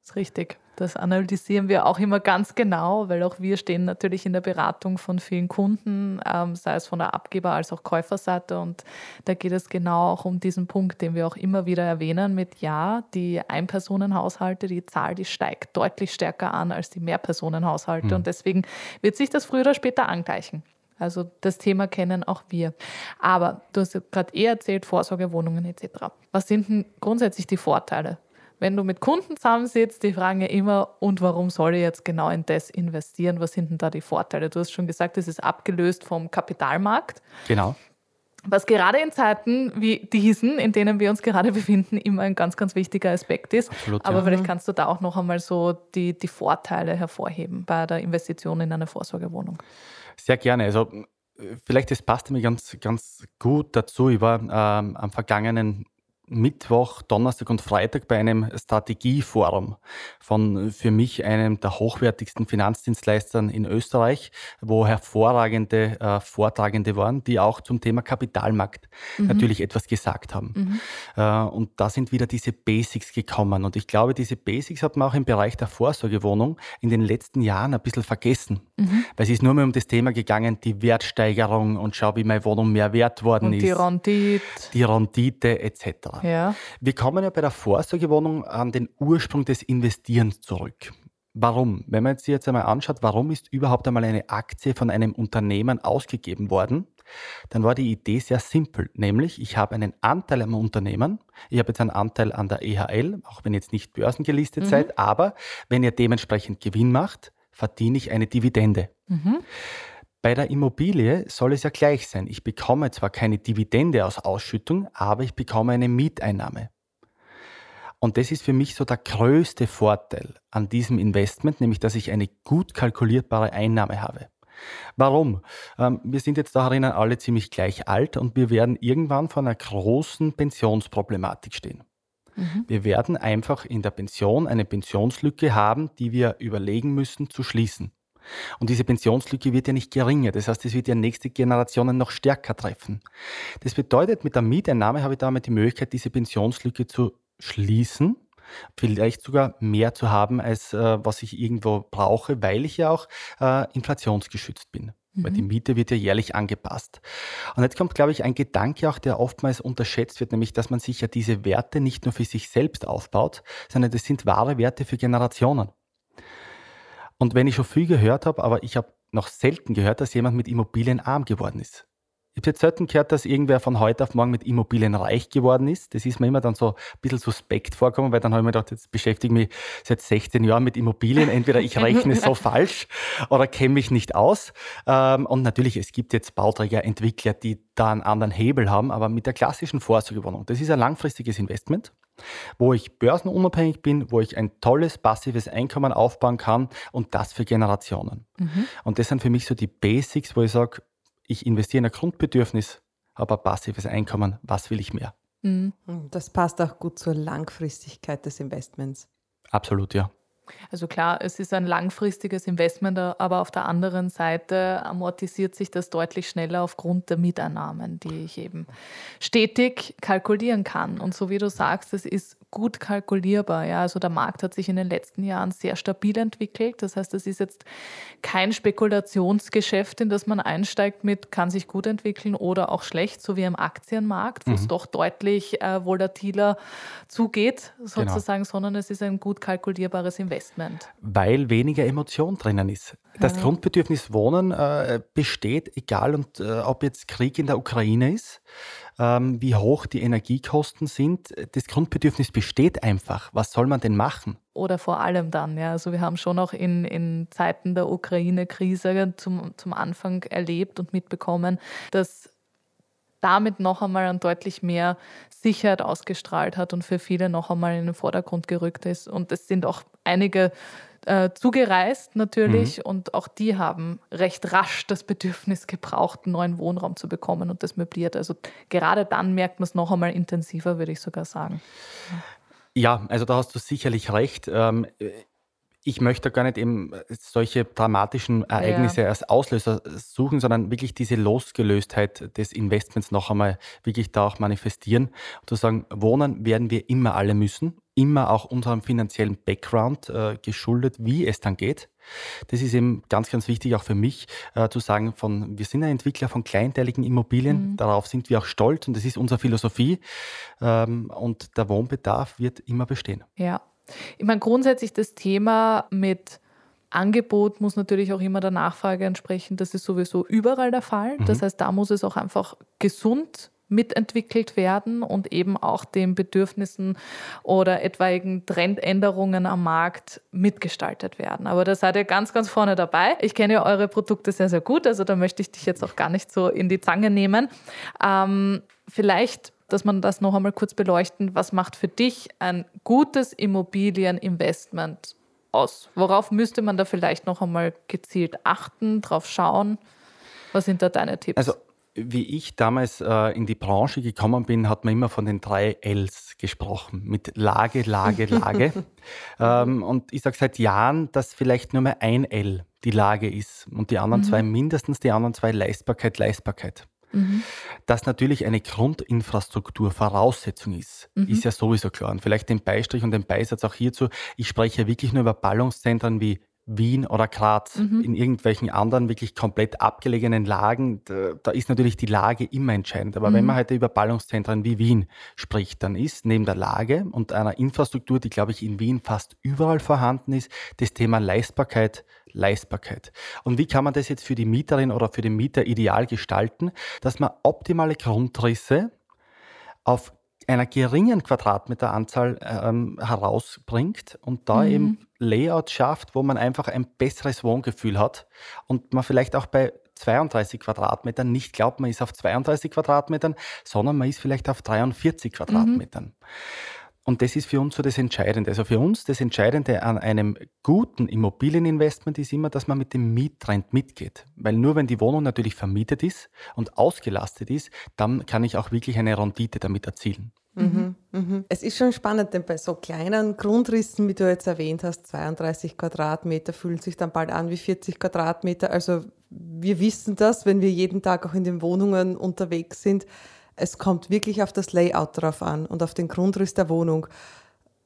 S1: Das ist richtig. Das analysieren wir auch immer ganz genau, weil auch wir stehen natürlich in der Beratung von vielen Kunden, ähm, sei es von der Abgeber- als auch Käuferseite. Und da geht es genau auch um diesen Punkt, den wir auch immer wieder erwähnen mit, ja, die Einpersonenhaushalte, die Zahl, die steigt deutlich stärker an als die Mehrpersonenhaushalte. Mhm. Und deswegen wird sich das früher oder später angleichen. Also das Thema kennen auch wir. Aber du hast gerade eh erzählt, Vorsorgewohnungen etc. Was sind denn grundsätzlich die Vorteile wenn du mit Kunden zusammensitzt, die fragen ja immer, und warum soll ich jetzt genau in das investieren? Was sind denn da die Vorteile? Du hast schon gesagt, es ist abgelöst vom Kapitalmarkt.
S2: Genau.
S1: Was gerade in Zeiten wie diesen, in denen wir uns gerade *laughs* befinden, immer ein ganz, ganz wichtiger Aspekt ist. Absolut, Aber ja. vielleicht kannst du da auch noch einmal so die, die Vorteile hervorheben bei der Investition in eine Vorsorgewohnung.
S2: Sehr gerne. Also vielleicht das passt mir ganz, ganz gut dazu. Ich war ähm, am vergangenen Mittwoch, Donnerstag und Freitag bei einem Strategieforum von für mich einem der hochwertigsten Finanzdienstleistern in Österreich, wo hervorragende äh, Vortragende waren, die auch zum Thema Kapitalmarkt mhm. natürlich etwas gesagt haben. Mhm. Äh, und da sind wieder diese Basics gekommen. Und ich glaube, diese Basics hat man auch im Bereich der Vorsorgewohnung in den letzten Jahren ein bisschen vergessen. Mhm. Weil es ist nur mehr um das Thema gegangen, die Wertsteigerung und schau, wie meine Wohnung mehr wert worden und ist.
S1: Die Rendite.
S2: Die Rendite etc.
S1: Ja.
S2: Wir kommen ja bei der Vorsorgewohnung an den Ursprung des Investierens zurück. Warum? Wenn man jetzt sich jetzt einmal anschaut, warum ist überhaupt einmal eine Aktie von einem Unternehmen ausgegeben worden, dann war die Idee sehr simpel, nämlich ich habe einen Anteil am Unternehmen, ich habe jetzt einen Anteil an der EHL, auch wenn ihr jetzt nicht börsengelistet mhm. seid, aber wenn ihr dementsprechend Gewinn macht, verdiene ich eine Dividende. Mhm. Bei der Immobilie soll es ja gleich sein. Ich bekomme zwar keine Dividende aus Ausschüttung, aber ich bekomme eine Mieteinnahme. Und das ist für mich so der größte Vorteil an diesem Investment, nämlich dass ich eine gut kalkulierbare Einnahme habe. Warum? Ähm, wir sind jetzt da herinnen alle ziemlich gleich alt und wir werden irgendwann vor einer großen Pensionsproblematik stehen. Mhm. Wir werden einfach in der Pension eine Pensionslücke haben, die wir überlegen müssen zu schließen. Und diese Pensionslücke wird ja nicht geringer. Das heißt, es wird ja nächste Generationen noch stärker treffen. Das bedeutet, mit der Mieteinnahme habe ich damit die Möglichkeit, diese Pensionslücke zu schließen vielleicht sogar mehr zu haben, als äh, was ich irgendwo brauche, weil ich ja auch äh, inflationsgeschützt bin. Weil die mhm. Miete wird ja jährlich angepasst. Und jetzt kommt, glaube ich, ein Gedanke auch, der oftmals unterschätzt wird, nämlich, dass man sich ja diese Werte nicht nur für sich selbst aufbaut, sondern das sind wahre Werte für Generationen. Und wenn ich schon viel gehört habe, aber ich habe noch selten gehört, dass jemand mit Immobilien arm geworden ist. Ich habe jetzt selten gehört, dass irgendwer von heute auf morgen mit Immobilien reich geworden ist. Das ist mir immer dann so ein bisschen suspekt vorkommen, weil dann habe ich mir gedacht, jetzt beschäftige ich mich seit 16 Jahren mit Immobilien. Entweder ich rechne so *laughs* falsch oder kenne mich nicht aus. Ähm, und natürlich, es gibt jetzt Bauträger, Entwickler, die da einen anderen Hebel haben, aber mit der klassischen Vorsorgewohnung, das ist ein langfristiges Investment wo ich börsenunabhängig bin, wo ich ein tolles passives Einkommen aufbauen kann und das für Generationen. Mhm. Und das sind für mich so die Basics, wo ich sage, ich investiere in ein Grundbedürfnis, habe ein passives Einkommen, was will ich mehr?
S3: Mhm. Das passt auch gut zur Langfristigkeit des Investments.
S2: Absolut, ja.
S1: Also klar, es ist ein langfristiges Investment, aber auf der anderen Seite amortisiert sich das deutlich schneller aufgrund der Mieteinnahmen, die ich eben stetig kalkulieren kann. Und so wie du sagst, es ist gut kalkulierbar. Ja? Also der Markt hat sich in den letzten Jahren sehr stabil entwickelt. Das heißt, es ist jetzt kein Spekulationsgeschäft, in das man einsteigt mit, kann sich gut entwickeln oder auch schlecht, so wie im Aktienmarkt, wo mhm. es doch deutlich äh, volatiler zugeht, genau. sozusagen, genau. sondern es ist ein gut kalkulierbares Investment.
S2: Weil weniger Emotion drinnen ist. Das ja. Grundbedürfnis Wohnen äh, besteht, egal und, äh, ob jetzt Krieg in der Ukraine ist, ähm, wie hoch die Energiekosten sind. Das Grundbedürfnis besteht einfach. Was soll man denn machen?
S1: Oder vor allem dann, ja. Also wir haben schon auch in, in Zeiten der Ukraine-Krise zum, zum Anfang erlebt und mitbekommen, dass damit noch einmal an deutlich mehr Sicherheit ausgestrahlt hat und für viele noch einmal in den Vordergrund gerückt ist. Und es sind auch einige äh, zugereist natürlich mhm. und auch die haben recht rasch das Bedürfnis gebraucht, einen neuen Wohnraum zu bekommen und das möbliert. Also gerade dann merkt man es noch einmal intensiver, würde ich sogar sagen.
S2: Ja, also da hast du sicherlich recht. Ähm, ich möchte gar nicht eben solche dramatischen Ereignisse ja. als Auslöser suchen, sondern wirklich diese Losgelöstheit des Investments noch einmal wirklich da auch manifestieren und zu sagen, wohnen werden wir immer alle müssen immer auch unserem finanziellen Background äh, geschuldet, wie es dann geht. Das ist eben ganz, ganz wichtig auch für mich äh, zu sagen, von, wir sind ein Entwickler von kleinteiligen Immobilien, mhm. darauf sind wir auch stolz und das ist unsere Philosophie ähm, und der Wohnbedarf wird immer bestehen.
S1: Ja, ich meine grundsätzlich das Thema mit Angebot muss natürlich auch immer der Nachfrage entsprechen. Das ist sowieso überall der Fall. Mhm. Das heißt, da muss es auch einfach gesund mitentwickelt werden und eben auch den Bedürfnissen oder etwaigen Trendänderungen am Markt mitgestaltet werden. Aber da seid ihr ganz, ganz vorne dabei. Ich kenne ja eure Produkte sehr, sehr gut, also da möchte ich dich jetzt auch gar nicht so in die Zange nehmen. Ähm, vielleicht dass man das noch einmal kurz beleuchten. Was macht für dich ein gutes Immobilieninvestment aus? Worauf müsste man da vielleicht noch einmal gezielt achten, drauf schauen? Was sind da deine Tipps?
S2: Also wie ich damals äh, in die Branche gekommen bin, hat man immer von den drei Ls gesprochen, mit Lage, Lage, Lage. *laughs* ähm, und ich sage seit Jahren, dass vielleicht nur mehr ein L die Lage ist und die anderen mhm. zwei mindestens, die anderen zwei Leistbarkeit, Leistbarkeit. Mhm. Dass natürlich eine Grundinfrastruktur Voraussetzung ist, mhm. ist ja sowieso klar. Und vielleicht den Beistrich und den Beisatz auch hierzu. Ich spreche wirklich nur über Ballungszentren wie Wien oder Graz, mhm. in irgendwelchen anderen wirklich komplett abgelegenen Lagen, da, da ist natürlich die Lage immer entscheidend. Aber mhm. wenn man heute über Ballungszentren wie Wien spricht, dann ist neben der Lage und einer Infrastruktur, die, glaube ich, in Wien fast überall vorhanden ist, das Thema Leistbarkeit, Leistbarkeit. Und wie kann man das jetzt für die Mieterin oder für den Mieter ideal gestalten, dass man optimale Grundrisse auf einer geringen Quadratmeteranzahl ähm, herausbringt und da mhm. eben Layout schafft, wo man einfach ein besseres Wohngefühl hat und man vielleicht auch bei 32 Quadratmetern nicht glaubt, man ist auf 32 Quadratmetern, sondern man ist vielleicht auf 43 Quadratmetern. Mhm. Und das ist für uns so das Entscheidende. Also für uns das Entscheidende an einem guten Immobilieninvestment ist immer, dass man mit dem Miettrend mitgeht. Weil nur wenn die Wohnung natürlich vermietet ist und ausgelastet ist, dann kann ich auch wirklich eine Rendite damit erzielen.
S3: Mhm, mhm. Es ist schon spannend, denn bei so kleinen Grundrissen, wie du jetzt erwähnt hast, 32 Quadratmeter, fühlen sich dann bald an wie 40 Quadratmeter. Also wir wissen das, wenn wir jeden Tag auch in den Wohnungen unterwegs sind. Es kommt wirklich auf das Layout drauf an und auf den Grundriss der Wohnung.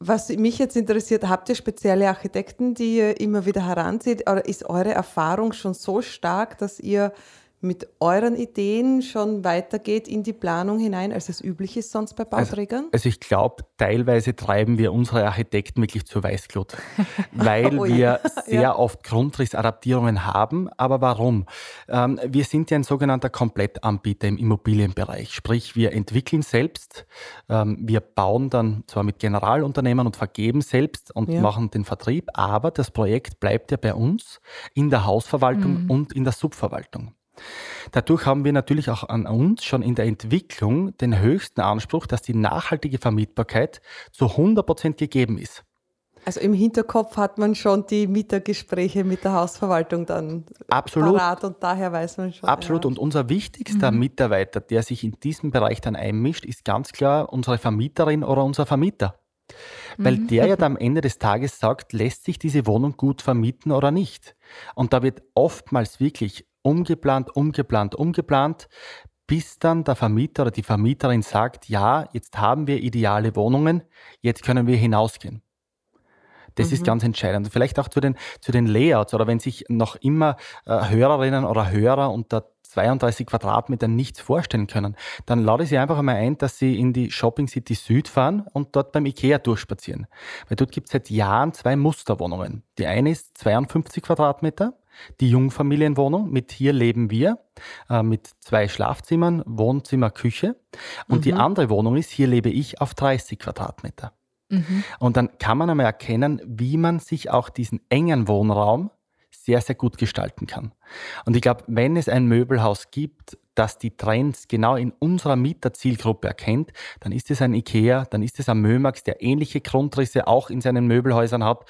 S3: Was mich jetzt interessiert, habt ihr spezielle Architekten, die ihr immer wieder heranzieht? Oder ist eure Erfahrung schon so stark, dass ihr mit euren Ideen schon weitergeht in die Planung hinein, als es üblich ist sonst bei also, Bauträgern?
S2: Also, also ich glaube, teilweise treiben wir unsere Architekten wirklich zur Weißglut, *laughs* weil oh, wir *laughs* ja. sehr ja. oft Grundrissadaptierungen haben. Aber warum? Ähm, wir sind ja ein sogenannter Komplettanbieter im Immobilienbereich, sprich wir entwickeln selbst, ähm, wir bauen dann zwar mit Generalunternehmern und vergeben selbst und ja. machen den Vertrieb, aber das Projekt bleibt ja bei uns in der Hausverwaltung mhm. und in der Subverwaltung. Dadurch haben wir natürlich auch an uns schon in der Entwicklung den höchsten Anspruch, dass die nachhaltige Vermietbarkeit zu 100 Prozent gegeben ist.
S3: Also im Hinterkopf hat man schon die Mietergespräche mit der Hausverwaltung dann
S2: Absolut. parat
S3: und daher weiß man schon.
S2: Absolut. Ja. Und unser wichtigster mhm. Mitarbeiter, der sich in diesem Bereich dann einmischt, ist ganz klar unsere Vermieterin oder unser Vermieter. Weil mhm. der ja dann am Ende des Tages sagt, lässt sich diese Wohnung gut vermieten oder nicht. Und da wird oftmals wirklich umgeplant, umgeplant, umgeplant, bis dann der Vermieter oder die Vermieterin sagt, ja, jetzt haben wir ideale Wohnungen, jetzt können wir hinausgehen. Das mhm. ist ganz entscheidend. Vielleicht auch zu den, zu den Layouts oder wenn sich noch immer äh, Hörerinnen oder Hörer unter 32 Quadratmetern nichts vorstellen können, dann lade ich Sie einfach einmal ein, dass Sie in die Shopping City Süd fahren und dort beim IKEA durchspazieren. Weil dort gibt es seit Jahren zwei Musterwohnungen. Die eine ist 52 Quadratmeter die Jungfamilienwohnung mit Hier leben wir, äh, mit zwei Schlafzimmern, Wohnzimmer, Küche. Und mhm. die andere Wohnung ist Hier lebe ich auf 30 Quadratmeter. Mhm. Und dann kann man einmal erkennen, wie man sich auch diesen engen Wohnraum sehr, sehr gut gestalten kann. Und ich glaube, wenn es ein Möbelhaus gibt, das die Trends genau in unserer Mieterzielgruppe erkennt, dann ist es ein IKEA, dann ist es ein Mömax, der ähnliche Grundrisse auch in seinen Möbelhäusern hat.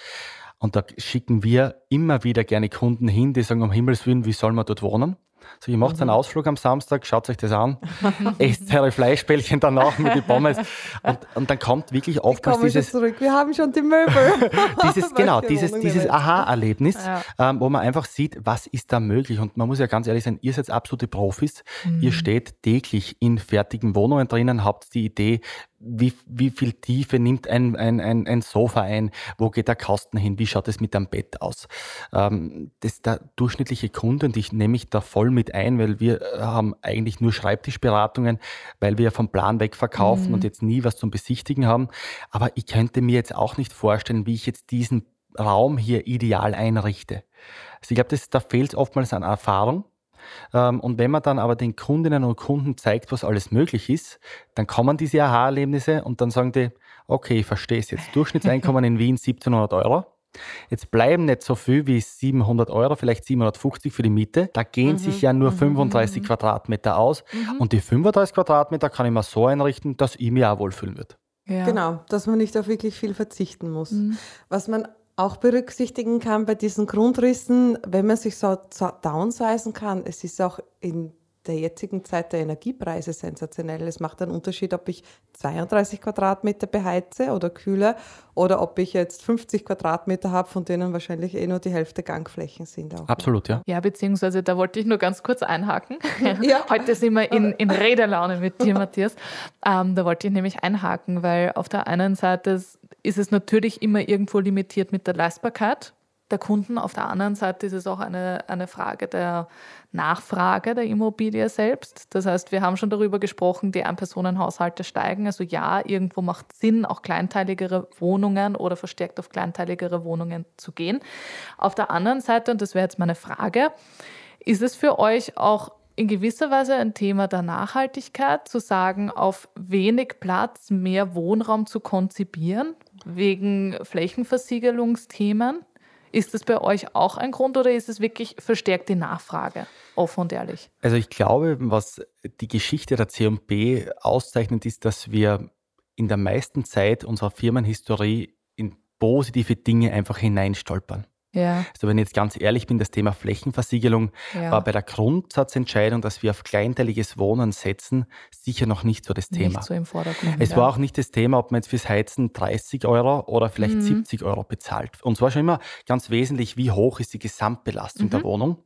S2: Und da schicken wir immer wieder gerne Kunden hin, die sagen, um Himmels Willen, wie soll man dort wohnen? So, ihr macht mhm. einen Ausflug am Samstag, schaut euch das an, *laughs* esst eure Fleischbällchen danach mit den Pommes und, und dann kommt wirklich oftmals dieses...
S3: zurück, wir haben schon die Möbel. *laughs*
S2: dieses, genau, dieses, dieses Aha-Erlebnis, ja. ähm, wo man einfach sieht, was ist da möglich und man muss ja ganz ehrlich sein, ihr seid absolute Profis, mhm. ihr steht täglich in fertigen Wohnungen drinnen, habt die Idee, wie, wie viel Tiefe nimmt ein, ein, ein, ein Sofa ein, wo geht der Kasten hin, wie schaut es mit dem Bett aus. Ähm, das der durchschnittliche Kunde, und ich nehme mich da voll mit ein, weil wir äh, haben eigentlich nur Schreibtischberatungen, weil wir vom Plan weg verkaufen mhm. und jetzt nie was zum Besichtigen haben. Aber ich könnte mir jetzt auch nicht vorstellen, wie ich jetzt diesen Raum hier ideal einrichte. Also ich glaube, da fehlt es oftmals an Erfahrung. Ähm, und wenn man dann aber den Kundinnen und Kunden zeigt, was alles möglich ist, dann kommen diese Aha-Erlebnisse und dann sagen die, okay, ich verstehe es jetzt. Durchschnittseinkommen in Wien 1700 Euro. Jetzt bleiben nicht so viel wie 700 Euro, vielleicht 750 für die Miete. Da gehen mhm. sich ja nur 35 mhm. Quadratmeter aus. Mhm. Und die 35 Quadratmeter kann ich mir so einrichten, dass ich mich auch wohlfühlen würde.
S3: Ja. Genau, dass man nicht auf wirklich viel verzichten muss. Mhm. Was man auch berücksichtigen kann bei diesen Grundrissen, wenn man sich so downsizen kann. Es ist auch in der jetzigen Zeit der Energiepreise sensationell. Es macht einen Unterschied, ob ich 32 Quadratmeter beheize oder kühle oder ob ich jetzt 50 Quadratmeter habe, von denen wahrscheinlich eh nur die Hälfte Gangflächen sind.
S2: Auch. Absolut, ja.
S1: Ja, beziehungsweise da wollte ich nur ganz kurz einhaken. *laughs* Ja. *laughs* Heute sind wir in, in Redelaune mit dir, Matthias. Ähm, da wollte ich nämlich einhaken, weil auf der einen Seite ist es natürlich immer irgendwo limitiert mit der Leistbarkeit der Kunden. Auf der anderen Seite ist es auch eine, eine Frage der Nachfrage der Immobilie selbst. Das heißt, wir haben schon darüber gesprochen, die Einpersonenhaushalte steigen. Also ja, irgendwo macht Sinn, auch kleinteiligere Wohnungen oder verstärkt auf kleinteiligere Wohnungen zu gehen. Auf der anderen Seite, und das wäre jetzt meine Frage, ist es für euch auch in gewisser Weise ein Thema der Nachhaltigkeit, zu sagen, auf wenig Platz mehr Wohnraum zu konzipieren, wegen Flächenversiegelungsthemen? Ist das bei euch auch ein Grund oder ist es wirklich verstärkt die Nachfrage, offen und ehrlich?
S2: Also ich glaube, was die Geschichte der C&B auszeichnet, ist, dass wir in der meisten Zeit unserer Firmenhistorie in positive Dinge einfach hineinstolpern. Ja. Also wenn ich jetzt ganz ehrlich bin, das Thema Flächenversiegelung ja. war bei der Grundsatzentscheidung, dass wir auf kleinteiliges Wohnen setzen, sicher noch nicht so das Thema. Nicht so im Vordergrund. Es ja. war auch nicht das Thema, ob man jetzt fürs Heizen 30 Euro oder vielleicht mhm. 70 Euro bezahlt. Und zwar schon immer ganz wesentlich, wie hoch ist die Gesamtbelastung mhm. der Wohnung.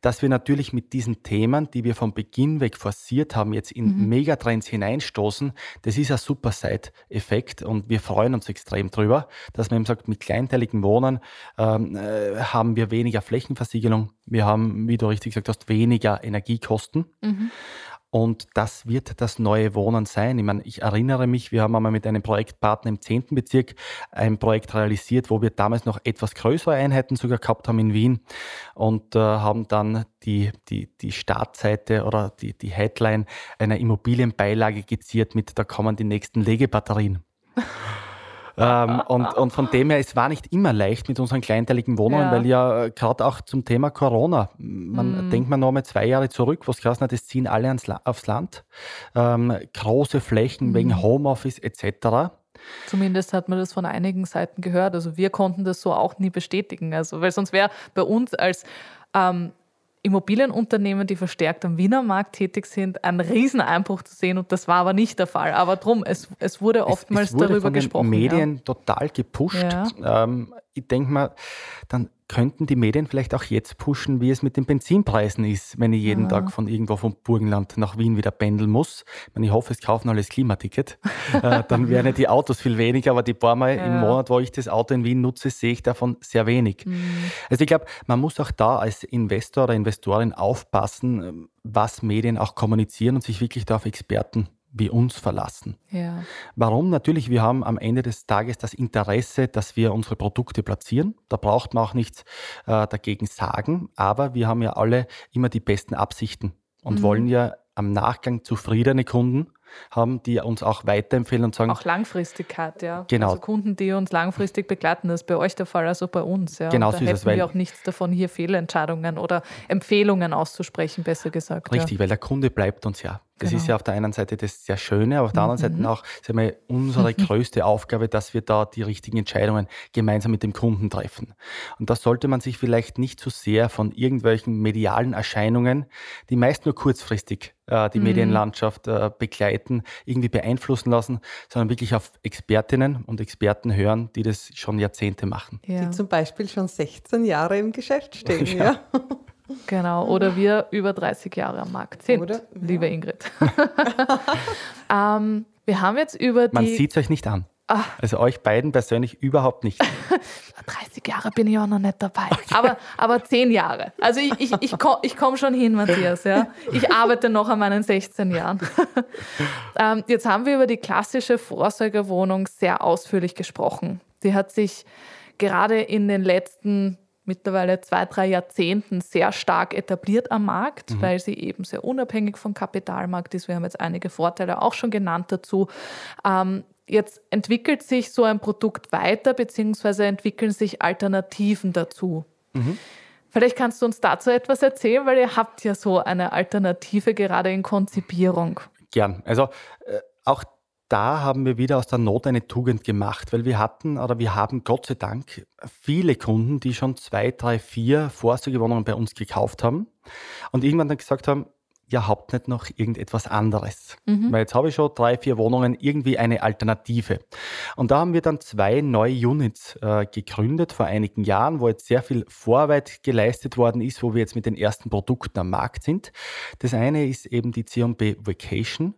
S2: Dass wir natürlich mit diesen Themen, die wir von Beginn weg forciert haben, jetzt in mhm. Megatrends hineinstoßen, das ist ein super Side-Effekt und wir freuen uns extrem drüber, dass man eben sagt, mit kleinteiligen Wohnen ähm, äh, haben wir weniger Flächenversiegelung. Wir haben, wie du richtig gesagt hast, weniger Energiekosten. Mhm. Und das wird das neue Wohnen sein. Ich meine, ich erinnere mich, wir haben einmal mit einem Projektpartner im 10. Bezirk ein Projekt realisiert, wo wir damals noch etwas größere Einheiten sogar gehabt haben in Wien und äh, haben dann die, die, die Startseite oder die, die Headline einer Immobilienbeilage geziert mit, da kommen die nächsten Legebatterien. *laughs* Ähm, und, und von dem her, es war nicht immer leicht mit unseren kleinteiligen Wohnungen, ja. weil ja äh, gerade auch zum Thema Corona, man mhm. denkt man noch mal zwei Jahre zurück, was geheißen hat, das ziehen alle ans, aufs Land. Ähm, große Flächen mhm. wegen Homeoffice etc.
S1: Zumindest hat man das von einigen Seiten gehört. Also wir konnten das so auch nie bestätigen. Also, weil sonst wäre bei uns als ähm, Immobilienunternehmen, die verstärkt am Wiener Markt tätig sind, einen Rieseneinbruch zu sehen und das war aber nicht der Fall. Aber drum, es, es wurde oftmals es, es wurde darüber von den gesprochen.
S2: Medien ja. total gepusht. Ja. Ähm, ich denke mal, dann könnten die Medien vielleicht auch jetzt pushen, wie es mit den Benzinpreisen ist, wenn ich jeden Aha. Tag von irgendwo vom Burgenland nach Wien wieder pendeln muss. Ich, meine, ich hoffe, es kaufen alle das Klimaticket. *laughs* äh, dann wären die Autos viel weniger, aber die paar Mal ja. im Monat, wo ich das Auto in Wien nutze, sehe ich davon sehr wenig. Mhm. Also ich glaube, man muss auch da als Investor oder Investorin aufpassen, was Medien auch kommunizieren und sich wirklich da auf Experten wie uns verlassen. Ja. Warum? Natürlich, wir haben am Ende des Tages das Interesse, dass wir unsere Produkte platzieren. Da braucht man auch nichts äh, dagegen sagen, aber wir haben ja alle immer die besten Absichten und mhm. wollen ja am Nachgang zufriedene Kunden haben, die uns auch weiterempfehlen und sagen.
S1: Auch Langfristigkeit, ja. Genau. Also Kunden, die uns langfristig begleiten, das ist bei euch der Fall, also bei uns. Ja. Genau, da so ist es. wir auch nichts davon, hier Fehlentscheidungen oder Empfehlungen auszusprechen, besser gesagt.
S2: Richtig, ja. weil der Kunde bleibt uns ja. Das genau. ist ja auf der einen Seite das sehr Schöne, aber auf der anderen mhm. Seite auch sagen wir, unsere *laughs* größte Aufgabe, dass wir da die richtigen Entscheidungen gemeinsam mit dem Kunden treffen. Und da sollte man sich vielleicht nicht zu so sehr von irgendwelchen medialen Erscheinungen, die meist nur kurzfristig äh, die mhm. Medienlandschaft äh, begleiten, irgendwie beeinflussen lassen, sondern wirklich auf Expertinnen und Experten hören, die das schon Jahrzehnte machen.
S3: Ja. Die zum Beispiel schon 16 Jahre im Geschäft stehen. *laughs* ja. ja.
S1: Genau, oder wir über 30 Jahre am Markt sind, oder? liebe ja. Ingrid. *laughs* ähm, wir haben jetzt über die...
S2: Man sieht es euch nicht an. Ach. Also euch beiden persönlich überhaupt nicht. *laughs*
S1: 30 Jahre bin ich auch noch nicht dabei. Okay. Aber, aber 10 Jahre. Also ich, ich, ich komme ich komm schon hin, Matthias. Ja? Ich arbeite noch an meinen 16 Jahren. *laughs* ähm, jetzt haben wir über die klassische Vorsorgewohnung sehr ausführlich gesprochen. Sie hat sich gerade in den letzten mittlerweile zwei, drei Jahrzehnten sehr stark etabliert am Markt, mhm. weil sie eben sehr unabhängig vom Kapitalmarkt ist. Wir haben jetzt einige Vorteile auch schon genannt dazu. Ähm, jetzt entwickelt sich so ein Produkt weiter, beziehungsweise entwickeln sich Alternativen dazu. Mhm. Vielleicht kannst du uns dazu etwas erzählen, weil ihr habt ja so eine Alternative gerade in Konzipierung.
S2: Gern. Also äh, auch da haben wir wieder aus der Not eine Tugend gemacht, weil wir hatten oder wir haben Gott sei Dank viele Kunden, die schon zwei, drei, vier Vorsorgewohnungen bei uns gekauft haben und irgendwann dann gesagt haben, ihr habt nicht noch irgendetwas anderes. Mhm. Weil jetzt habe ich schon drei, vier Wohnungen, irgendwie eine Alternative. Und da haben wir dann zwei neue Units äh, gegründet vor einigen Jahren, wo jetzt sehr viel Vorarbeit geleistet worden ist, wo wir jetzt mit den ersten Produkten am Markt sind. Das eine ist eben die C&B Vacation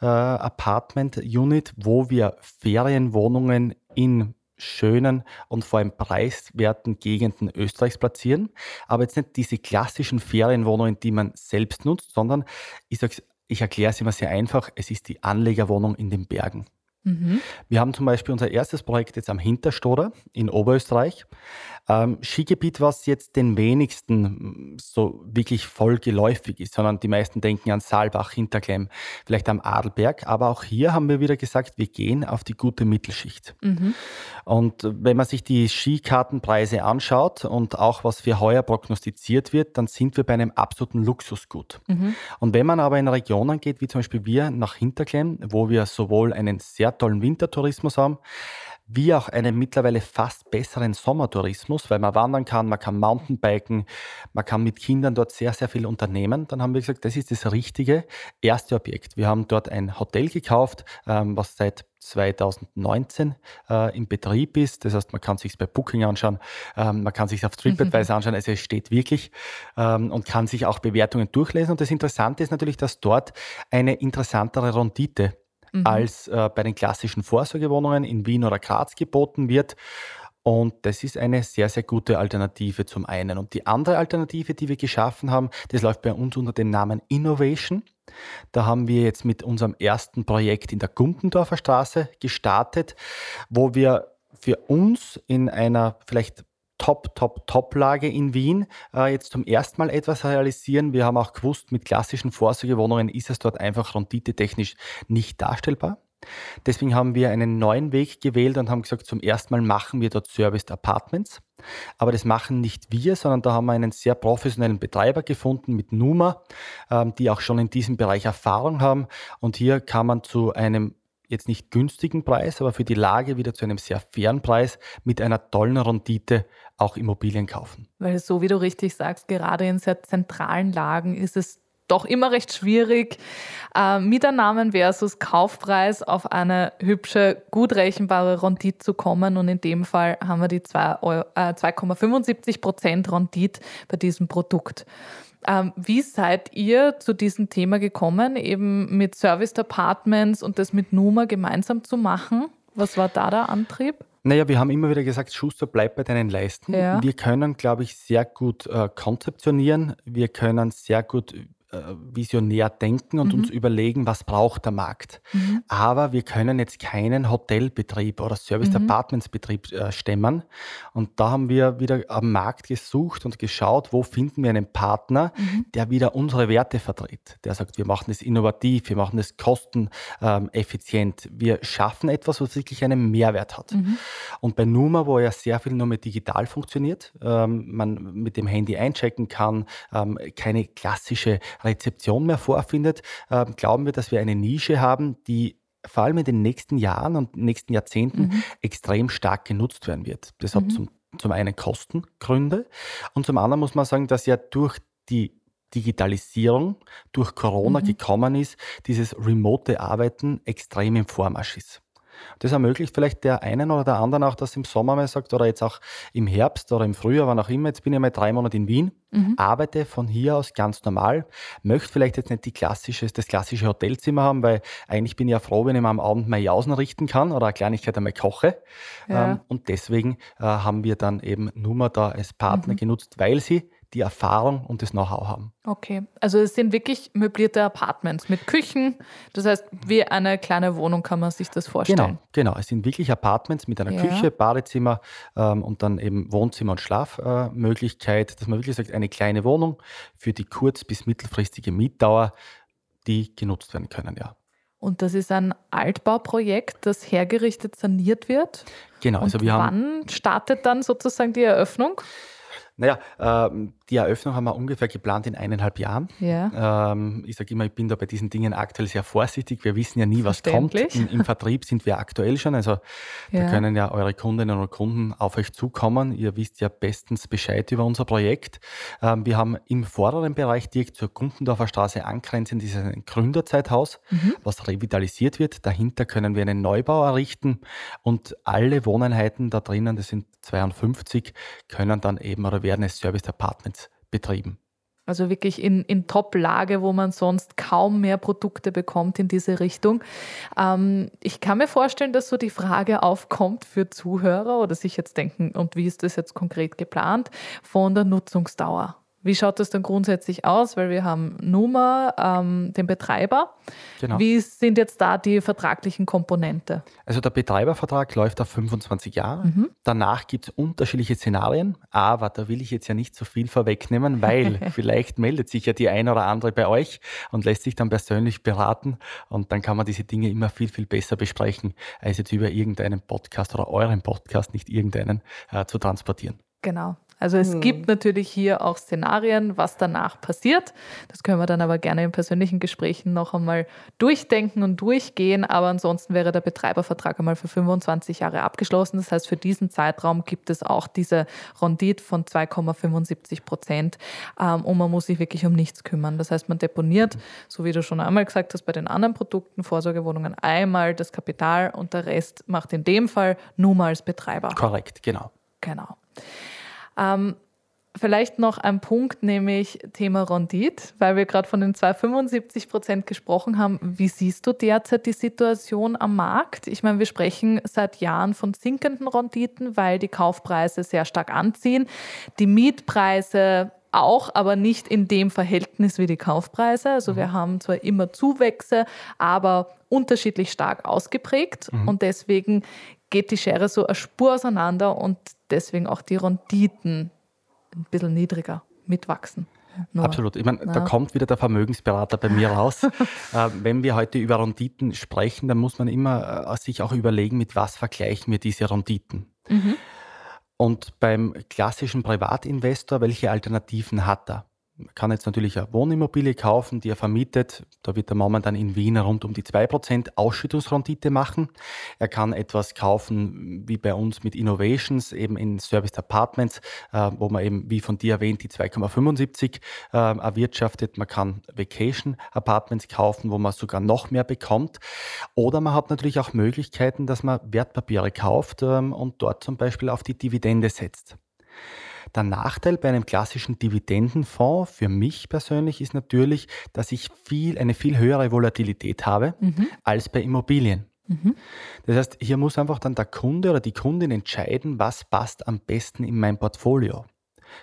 S2: äh, Apartment Unit, wo wir Ferienwohnungen in schönen und vor allem preiswerten Gegenden Österreichs platzieren. Aber jetzt nicht diese klassischen Ferienwohnungen, die man selbst nutzt, sondern ich, ich erkläre es immer sehr einfach, es ist die Anlegerwohnung in den Bergen. Mhm. Wir haben zum Beispiel unser erstes Projekt jetzt am Hinterstoder in Oberösterreich. Ähm, Skigebiet, was jetzt den wenigsten mm, so wirklich voll geläufig ist, sondern die meisten denken an Saalbach, Hinterklemm, vielleicht am Adelberg. Aber auch hier haben wir wieder gesagt, wir gehen auf die gute Mittelschicht. Mhm. Und wenn man sich die Skikartenpreise anschaut und auch was für heuer prognostiziert wird, dann sind wir bei einem absoluten Luxusgut. Mhm. Und wenn man aber in Regionen geht, wie zum Beispiel wir nach Hinterklemm, wo wir sowohl einen sehr tollen Wintertourismus haben, wie auch einen mittlerweile fast besseren Sommertourismus, weil man wandern kann, man kann Mountainbiken, man kann mit Kindern dort sehr, sehr viel unternehmen. Dann haben wir gesagt, das ist das richtige erste Objekt. Wir haben dort ein Hotel gekauft, ähm, was seit 2019 äh, im Betrieb ist. Das heißt, man kann sich bei Booking anschauen, ähm, man kann sich auf *laughs* TripAdvisor anschauen, also es steht wirklich ähm, und kann sich auch Bewertungen durchlesen. Und das Interessante ist natürlich, dass dort eine interessantere Rendite mhm. als äh, bei den klassischen Vorsorgewohnungen in Wien oder Graz geboten wird. Und das ist eine sehr, sehr gute Alternative zum einen. Und die andere Alternative, die wir geschaffen haben, das läuft bei uns unter dem Namen Innovation. Da haben wir jetzt mit unserem ersten Projekt in der Gumpendorfer Straße gestartet, wo wir für uns in einer vielleicht Top, Top, Top-Lage in Wien äh, jetzt zum ersten Mal etwas realisieren. Wir haben auch gewusst, mit klassischen Vorsorgewohnungen ist es dort einfach renditetechnisch nicht darstellbar. Deswegen haben wir einen neuen Weg gewählt und haben gesagt, zum ersten Mal machen wir dort Serviced Apartments. Aber das machen nicht wir, sondern da haben wir einen sehr professionellen Betreiber gefunden mit Numa, ähm, die auch schon in diesem Bereich Erfahrung haben. Und hier kann man zu einem jetzt nicht günstigen Preis, aber für die Lage wieder zu einem sehr fairen Preis mit einer tollen Rendite auch Immobilien kaufen.
S1: Weil so wie du richtig sagst, gerade in sehr zentralen Lagen ist es doch immer recht schwierig, äh, Mieternamen versus Kaufpreis auf eine hübsche, gut rechenbare Rendite zu kommen. Und in dem Fall haben wir die 2,75 äh, Prozent Rendite bei diesem Produkt. Ähm, wie seid ihr zu diesem Thema gekommen, eben mit Serviced Apartments und das mit Numa gemeinsam zu machen? Was war da der Antrieb?
S2: Naja, wir haben immer wieder gesagt, Schuster, bleib bei deinen Leisten. Ja. Wir können, glaube ich, sehr gut äh, konzeptionieren. Wir können sehr gut visionär denken und mhm. uns überlegen, was braucht der Markt. Mhm. Aber wir können jetzt keinen Hotelbetrieb oder Service-Apartments-Betrieb mhm. äh, stemmen. Und da haben wir wieder am Markt gesucht und geschaut, wo finden wir einen Partner, mhm. der wieder unsere Werte vertritt. Der sagt, wir machen das innovativ, wir machen das kosteneffizient, wir schaffen etwas, was wirklich einen Mehrwert hat. Mhm. Und bei Numa, wo ja sehr viel nur mit digital funktioniert, ähm, man mit dem Handy einchecken kann, ähm, keine klassische Rezeption mehr vorfindet, äh, glauben wir, dass wir eine Nische haben, die vor allem in den nächsten Jahren und nächsten Jahrzehnten mhm. extrem stark genutzt werden wird. Das hat mhm. zum, zum einen Kostengründe und zum anderen muss man sagen, dass ja durch die Digitalisierung durch Corona mhm. gekommen ist, dieses remote Arbeiten extrem im Vormarsch ist. Das ermöglicht vielleicht der einen oder der anderen auch, dass im Sommer mal sagt oder jetzt auch im Herbst oder im Frühjahr, wann auch immer, jetzt bin ich mal drei Monate in Wien, mhm. arbeite von hier aus ganz normal, möchte vielleicht jetzt nicht die klassische, das klassische Hotelzimmer haben, weil eigentlich bin ich ja froh, wenn ich mir am Abend mal Jausen richten kann oder eine Kleinigkeit einmal koche. Ja. Ähm, und deswegen äh, haben wir dann eben Nummer da als Partner mhm. genutzt, weil sie die Erfahrung und das Know-how haben.
S1: Okay, also es sind wirklich möblierte Apartments mit Küchen. Das heißt, wie eine kleine Wohnung kann man sich das vorstellen.
S2: Genau, genau. Es sind wirklich Apartments mit einer ja. Küche, Badezimmer ähm, und dann eben Wohnzimmer und Schlafmöglichkeit, äh, dass man wirklich sagt, eine kleine Wohnung für die kurz- bis mittelfristige Mietdauer, die genutzt werden können, ja.
S1: Und das ist ein Altbauprojekt, das hergerichtet saniert wird.
S2: Genau,
S1: also wir haben. Wann startet dann sozusagen die Eröffnung?
S2: Naja, ähm, die Eröffnung haben wir ungefähr geplant in eineinhalb Jahren. Ja. Ähm, ich sage immer, ich bin da bei diesen Dingen aktuell sehr vorsichtig. Wir wissen ja nie, was kommt. Im, Im, Vertrieb sind wir aktuell schon. Also ja. da können ja eure Kundinnen und Kunden auf euch zukommen. Ihr wisst ja bestens Bescheid über unser Projekt. Ähm, wir haben im vorderen Bereich direkt zur Gumpendorfer Straße angrenzend dieses Gründerzeithaus, mhm. was revitalisiert wird. Dahinter können wir einen Neubau errichten und alle Wohneinheiten da drinnen, das sind 52, können dann eben oder werden als Service Apartments betrieben.
S1: Also wirklich in, in Top-Lage, wo man sonst kaum mehr Produkte bekommt in diese Richtung. Ähm, ich kann mir vorstellen, dass so die Frage aufkommt für Zuhörer oder sich jetzt denken, und wie ist das jetzt konkret geplant, von der Nutzungsdauer. Wie schaut das dann grundsätzlich aus? Weil wir haben Numa, ähm, den Betreiber. Genau. Wie sind jetzt da die vertraglichen Komponente?
S2: Also der Betreibervertrag läuft auf 25 Jahre. Mhm. Danach gibt es unterschiedliche Szenarien, aber da will ich jetzt ja nicht so viel vorwegnehmen, weil *laughs* vielleicht meldet sich ja die eine oder andere bei euch und lässt sich dann persönlich beraten und dann kann man diese Dinge immer viel, viel besser besprechen, als jetzt über irgendeinen Podcast oder euren Podcast, nicht irgendeinen, äh, zu transportieren.
S1: Genau. Also es hm. gibt natürlich hier auch Szenarien, was danach passiert. Das können wir dann aber gerne in persönlichen Gesprächen noch einmal durchdenken und durchgehen. Aber ansonsten wäre der Betreibervertrag einmal für 25 Jahre abgeschlossen. Das heißt, für diesen Zeitraum gibt es auch diese Rendite von 2,75 Prozent ähm, und man muss sich wirklich um nichts kümmern. Das heißt, man deponiert, so wie du schon einmal gesagt hast, bei den anderen Produkten, Vorsorgewohnungen einmal das Kapital und der Rest macht in dem Fall nur mal als Betreiber.
S2: Korrekt, genau.
S1: Genau. Ähm, vielleicht noch ein Punkt, nämlich Thema Rondit, weil wir gerade von den 275 Prozent gesprochen haben. Wie siehst du derzeit die Situation am Markt? Ich meine, wir sprechen seit Jahren von sinkenden Renditen, weil die Kaufpreise sehr stark anziehen. Die Mietpreise auch, aber nicht in dem Verhältnis wie die Kaufpreise. Also mhm. wir haben zwar immer Zuwächse, aber unterschiedlich stark ausgeprägt mhm. und deswegen geht die Schere so eine Spur auseinander und deswegen auch die Renditen ein bisschen niedriger mitwachsen.
S2: Nur, Absolut. Ich meine, ja. da kommt wieder der Vermögensberater bei mir raus. *laughs* äh, wenn wir heute über Renditen sprechen, dann muss man immer äh, sich auch überlegen, mit was vergleichen wir diese Renditen. Mhm. Und beim klassischen Privatinvestor, welche Alternativen hat er? Man kann jetzt natürlich eine Wohnimmobilie kaufen, die er vermietet. Da wird er momentan in Wien rund um die 2% Ausschüttungsrendite machen. Er kann etwas kaufen, wie bei uns mit Innovations, eben in Serviced Apartments, äh, wo man eben, wie von dir erwähnt, die 2,75 äh, erwirtschaftet. Man kann Vacation Apartments kaufen, wo man sogar noch mehr bekommt. Oder man hat natürlich auch Möglichkeiten, dass man Wertpapiere kauft ähm, und dort zum Beispiel auf die Dividende setzt. Der Nachteil bei einem klassischen Dividendenfonds für mich persönlich ist natürlich, dass ich viel, eine viel höhere Volatilität habe mhm. als bei Immobilien. Mhm. Das heißt, hier muss einfach dann der Kunde oder die Kundin entscheiden, was passt am besten in mein Portfolio.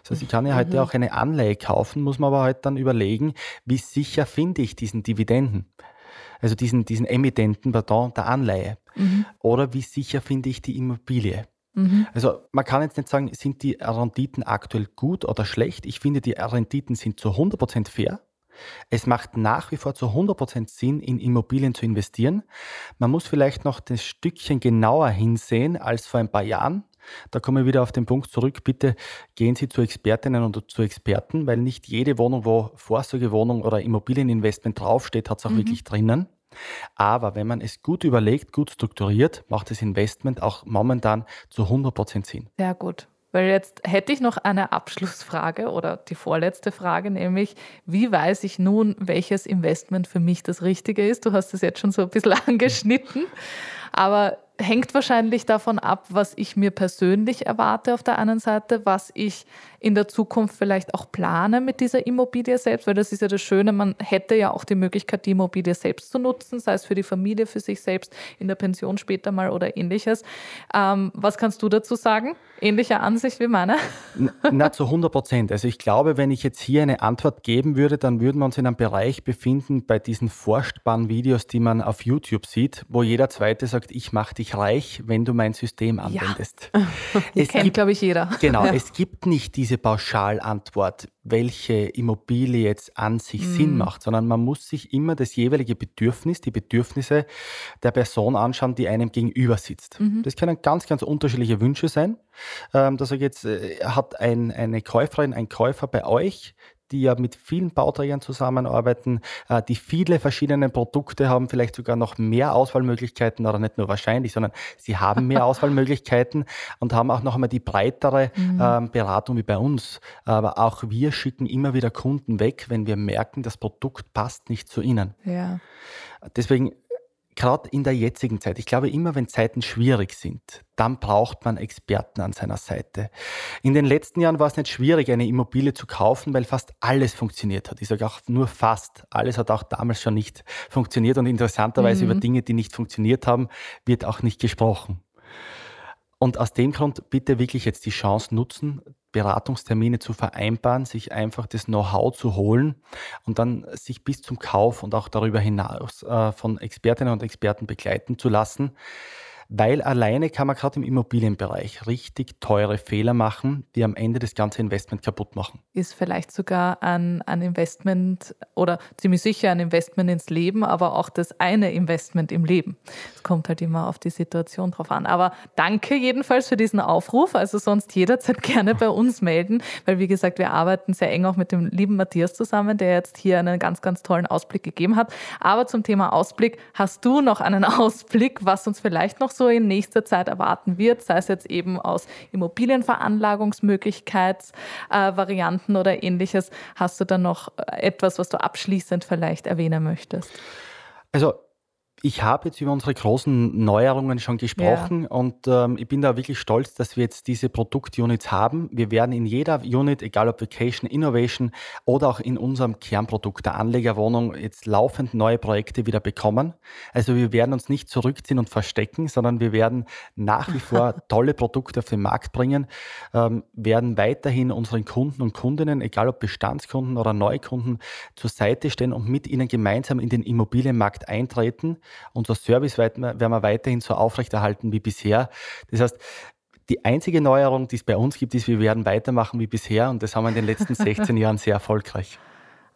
S2: Das heißt, ich kann ja mhm. heute auch eine Anleihe kaufen, muss man aber halt dann überlegen, wie sicher finde ich diesen Dividenden, also diesen, diesen Emittenten, pardon, der Anleihe. Mhm. Oder wie sicher finde ich die Immobilie. Mhm. Also man kann jetzt nicht sagen, sind die Renditen aktuell gut oder schlecht. Ich finde, die Renditen sind zu 100% fair. Es macht nach wie vor zu 100% Sinn, in Immobilien zu investieren. Man muss vielleicht noch das Stückchen genauer hinsehen als vor ein paar Jahren. Da komme ich wieder auf den Punkt zurück. Bitte gehen Sie zu Expertinnen und zu Experten, weil nicht jede Wohnung, wo Vorsorgewohnung oder Immobilieninvestment draufsteht, hat es auch mhm. wirklich drinnen. Aber wenn man es gut überlegt, gut strukturiert, macht das Investment auch momentan zu 100% Sinn.
S1: Sehr gut. Weil jetzt hätte ich noch eine Abschlussfrage oder die vorletzte Frage, nämlich, wie weiß ich nun, welches Investment für mich das Richtige ist? Du hast es jetzt schon so ein bisschen *laughs* angeschnitten, aber hängt wahrscheinlich davon ab, was ich mir persönlich erwarte auf der einen Seite, was ich in der Zukunft vielleicht auch plane mit dieser Immobilie selbst, weil das ist ja das Schöne, man hätte ja auch die Möglichkeit, die Immobilie selbst zu nutzen, sei es für die Familie, für sich selbst, in der Pension später mal oder ähnliches. Ähm, was kannst du dazu sagen? Ähnliche Ansicht wie meine?
S2: Na, zu 100 Prozent. Also ich glaube, wenn ich jetzt hier eine Antwort geben würde, dann würden wir uns in einem Bereich befinden bei diesen furchtbaren Videos, die man auf YouTube sieht, wo jeder Zweite sagt, ich mache dich reich, wenn du mein System anwendest. *laughs*
S1: Ja. Es kennt, glaube ich, jeder.
S2: Genau, ja. es gibt nicht diese Pauschalantwort, welche Immobilie jetzt an sich mm. Sinn macht, sondern man muss sich immer das jeweilige Bedürfnis, die Bedürfnisse der Person anschauen, die einem gegenüber sitzt. Mhm. Das können ganz, ganz unterschiedliche Wünsche sein. Ähm, da sage ich jetzt, äh, hat ein, eine Käuferin, ein Käufer bei euch die ja mit vielen Bauträgern zusammenarbeiten, äh, die viele verschiedene Produkte haben, vielleicht sogar noch mehr Auswahlmöglichkeiten oder nicht nur wahrscheinlich, sondern sie haben mehr *laughs* Auswahlmöglichkeiten und haben auch noch einmal die breitere mhm. Ähm, Beratung wie bei uns. Aber auch wir schicken immer wieder Kunden weg, wenn wir merken, das Produkt passt nicht zu ihnen. Ja. Deswegen gerade in der jetzigen Zeit, ich glaube immer, wenn Zeiten schwierig sind, dann braucht man Experten an seiner Seite. In den letzten Jahren war es nicht schwierig, eine Immobilie zu kaufen, weil fast alles funktioniert hat. Ich sage auch nur fast. Alles hat auch damals schon nicht funktioniert und interessanterweise mhm. über Dinge, die nicht funktioniert haben, wird auch nicht gesprochen. Und aus dem Grund bitte wirklich jetzt die Chance nutzen, Beratungstermine zu vereinbaren, sich einfach das Know-how zu holen und dann sich bis zum Kauf und auch darüber hinaus äh, von Expertinnen und Experten begleiten zu lassen weil alleine kann man gerade im Immobilienbereich richtig teure Fehler machen, die am Ende das ganze Investment kaputt machen.
S1: Ist vielleicht sogar ein, ein Investment oder ziemlich sicher ein Investment ins Leben, aber auch das eine Investment im Leben. Es kommt halt immer auf die Situation drauf an. Aber danke jedenfalls für diesen Aufruf. Also sonst jederzeit *laughs* gerne bei uns melden, weil wie gesagt, wir arbeiten sehr eng auch mit dem lieben Matthias zusammen, der jetzt hier einen ganz, ganz tollen Ausblick gegeben hat. Aber zum Thema Ausblick, hast du noch einen *laughs* Ausblick, was uns vielleicht noch so in nächster Zeit erwarten wird, sei es jetzt eben aus Immobilienveranlagungsmöglichkeitsvarianten äh, oder ähnliches. Hast du da noch etwas, was du abschließend vielleicht erwähnen möchtest?
S2: Also ich habe jetzt über unsere großen Neuerungen schon gesprochen ja. und ähm, ich bin da wirklich stolz, dass wir jetzt diese Produktunits haben. Wir werden in jeder Unit, egal ob Vacation, Innovation oder auch in unserem Kernprodukt der Anlegerwohnung, jetzt laufend neue Projekte wieder bekommen. Also wir werden uns nicht zurückziehen und verstecken, sondern wir werden nach wie vor *laughs* tolle Produkte auf den Markt bringen, ähm, werden weiterhin unseren Kunden und Kundinnen, egal ob Bestandskunden oder Neukunden, zur Seite stehen und mit ihnen gemeinsam in den Immobilienmarkt eintreten. Unser Service werden wir weiterhin so aufrechterhalten wie bisher. Das heißt, die einzige Neuerung, die es bei uns gibt, ist, wir werden weitermachen wie bisher und das haben wir in den letzten *laughs* 16 Jahren sehr erfolgreich.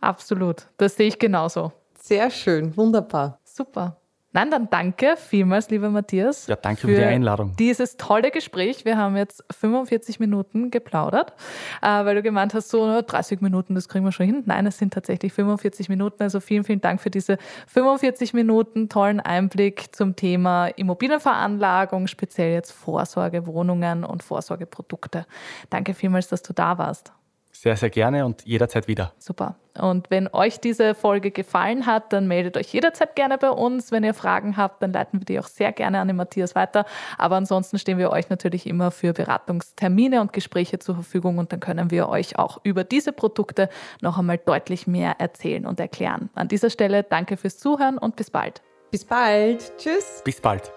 S1: Absolut, das sehe ich genauso.
S3: Sehr schön, wunderbar.
S1: Super. Nein, dann danke vielmals, lieber Matthias.
S2: Ja, danke für, für die Einladung.
S1: Dieses tolle Gespräch. Wir haben jetzt 45 Minuten geplaudert, äh, weil du gemeint hast, so 30 Minuten, das kriegen wir schon hin. Nein, es sind tatsächlich 45 Minuten. Also vielen, vielen Dank für diese 45 Minuten tollen Einblick zum Thema Immobilienveranlagung, speziell jetzt Vorsorgewohnungen und Vorsorgeprodukte. Danke vielmals, dass du da warst.
S2: Sehr, sehr gerne und jederzeit wieder.
S1: Super. Und wenn euch diese Folge gefallen hat, dann meldet euch jederzeit gerne bei uns. Wenn ihr Fragen habt, dann leiten wir die auch sehr gerne an den Matthias weiter. Aber ansonsten stehen wir euch natürlich immer für Beratungstermine und Gespräche zur Verfügung und dann können wir euch auch über diese Produkte noch einmal deutlich mehr erzählen und erklären. An dieser Stelle danke fürs Zuhören und bis bald.
S3: Bis bald. Tschüss.
S2: Bis bald.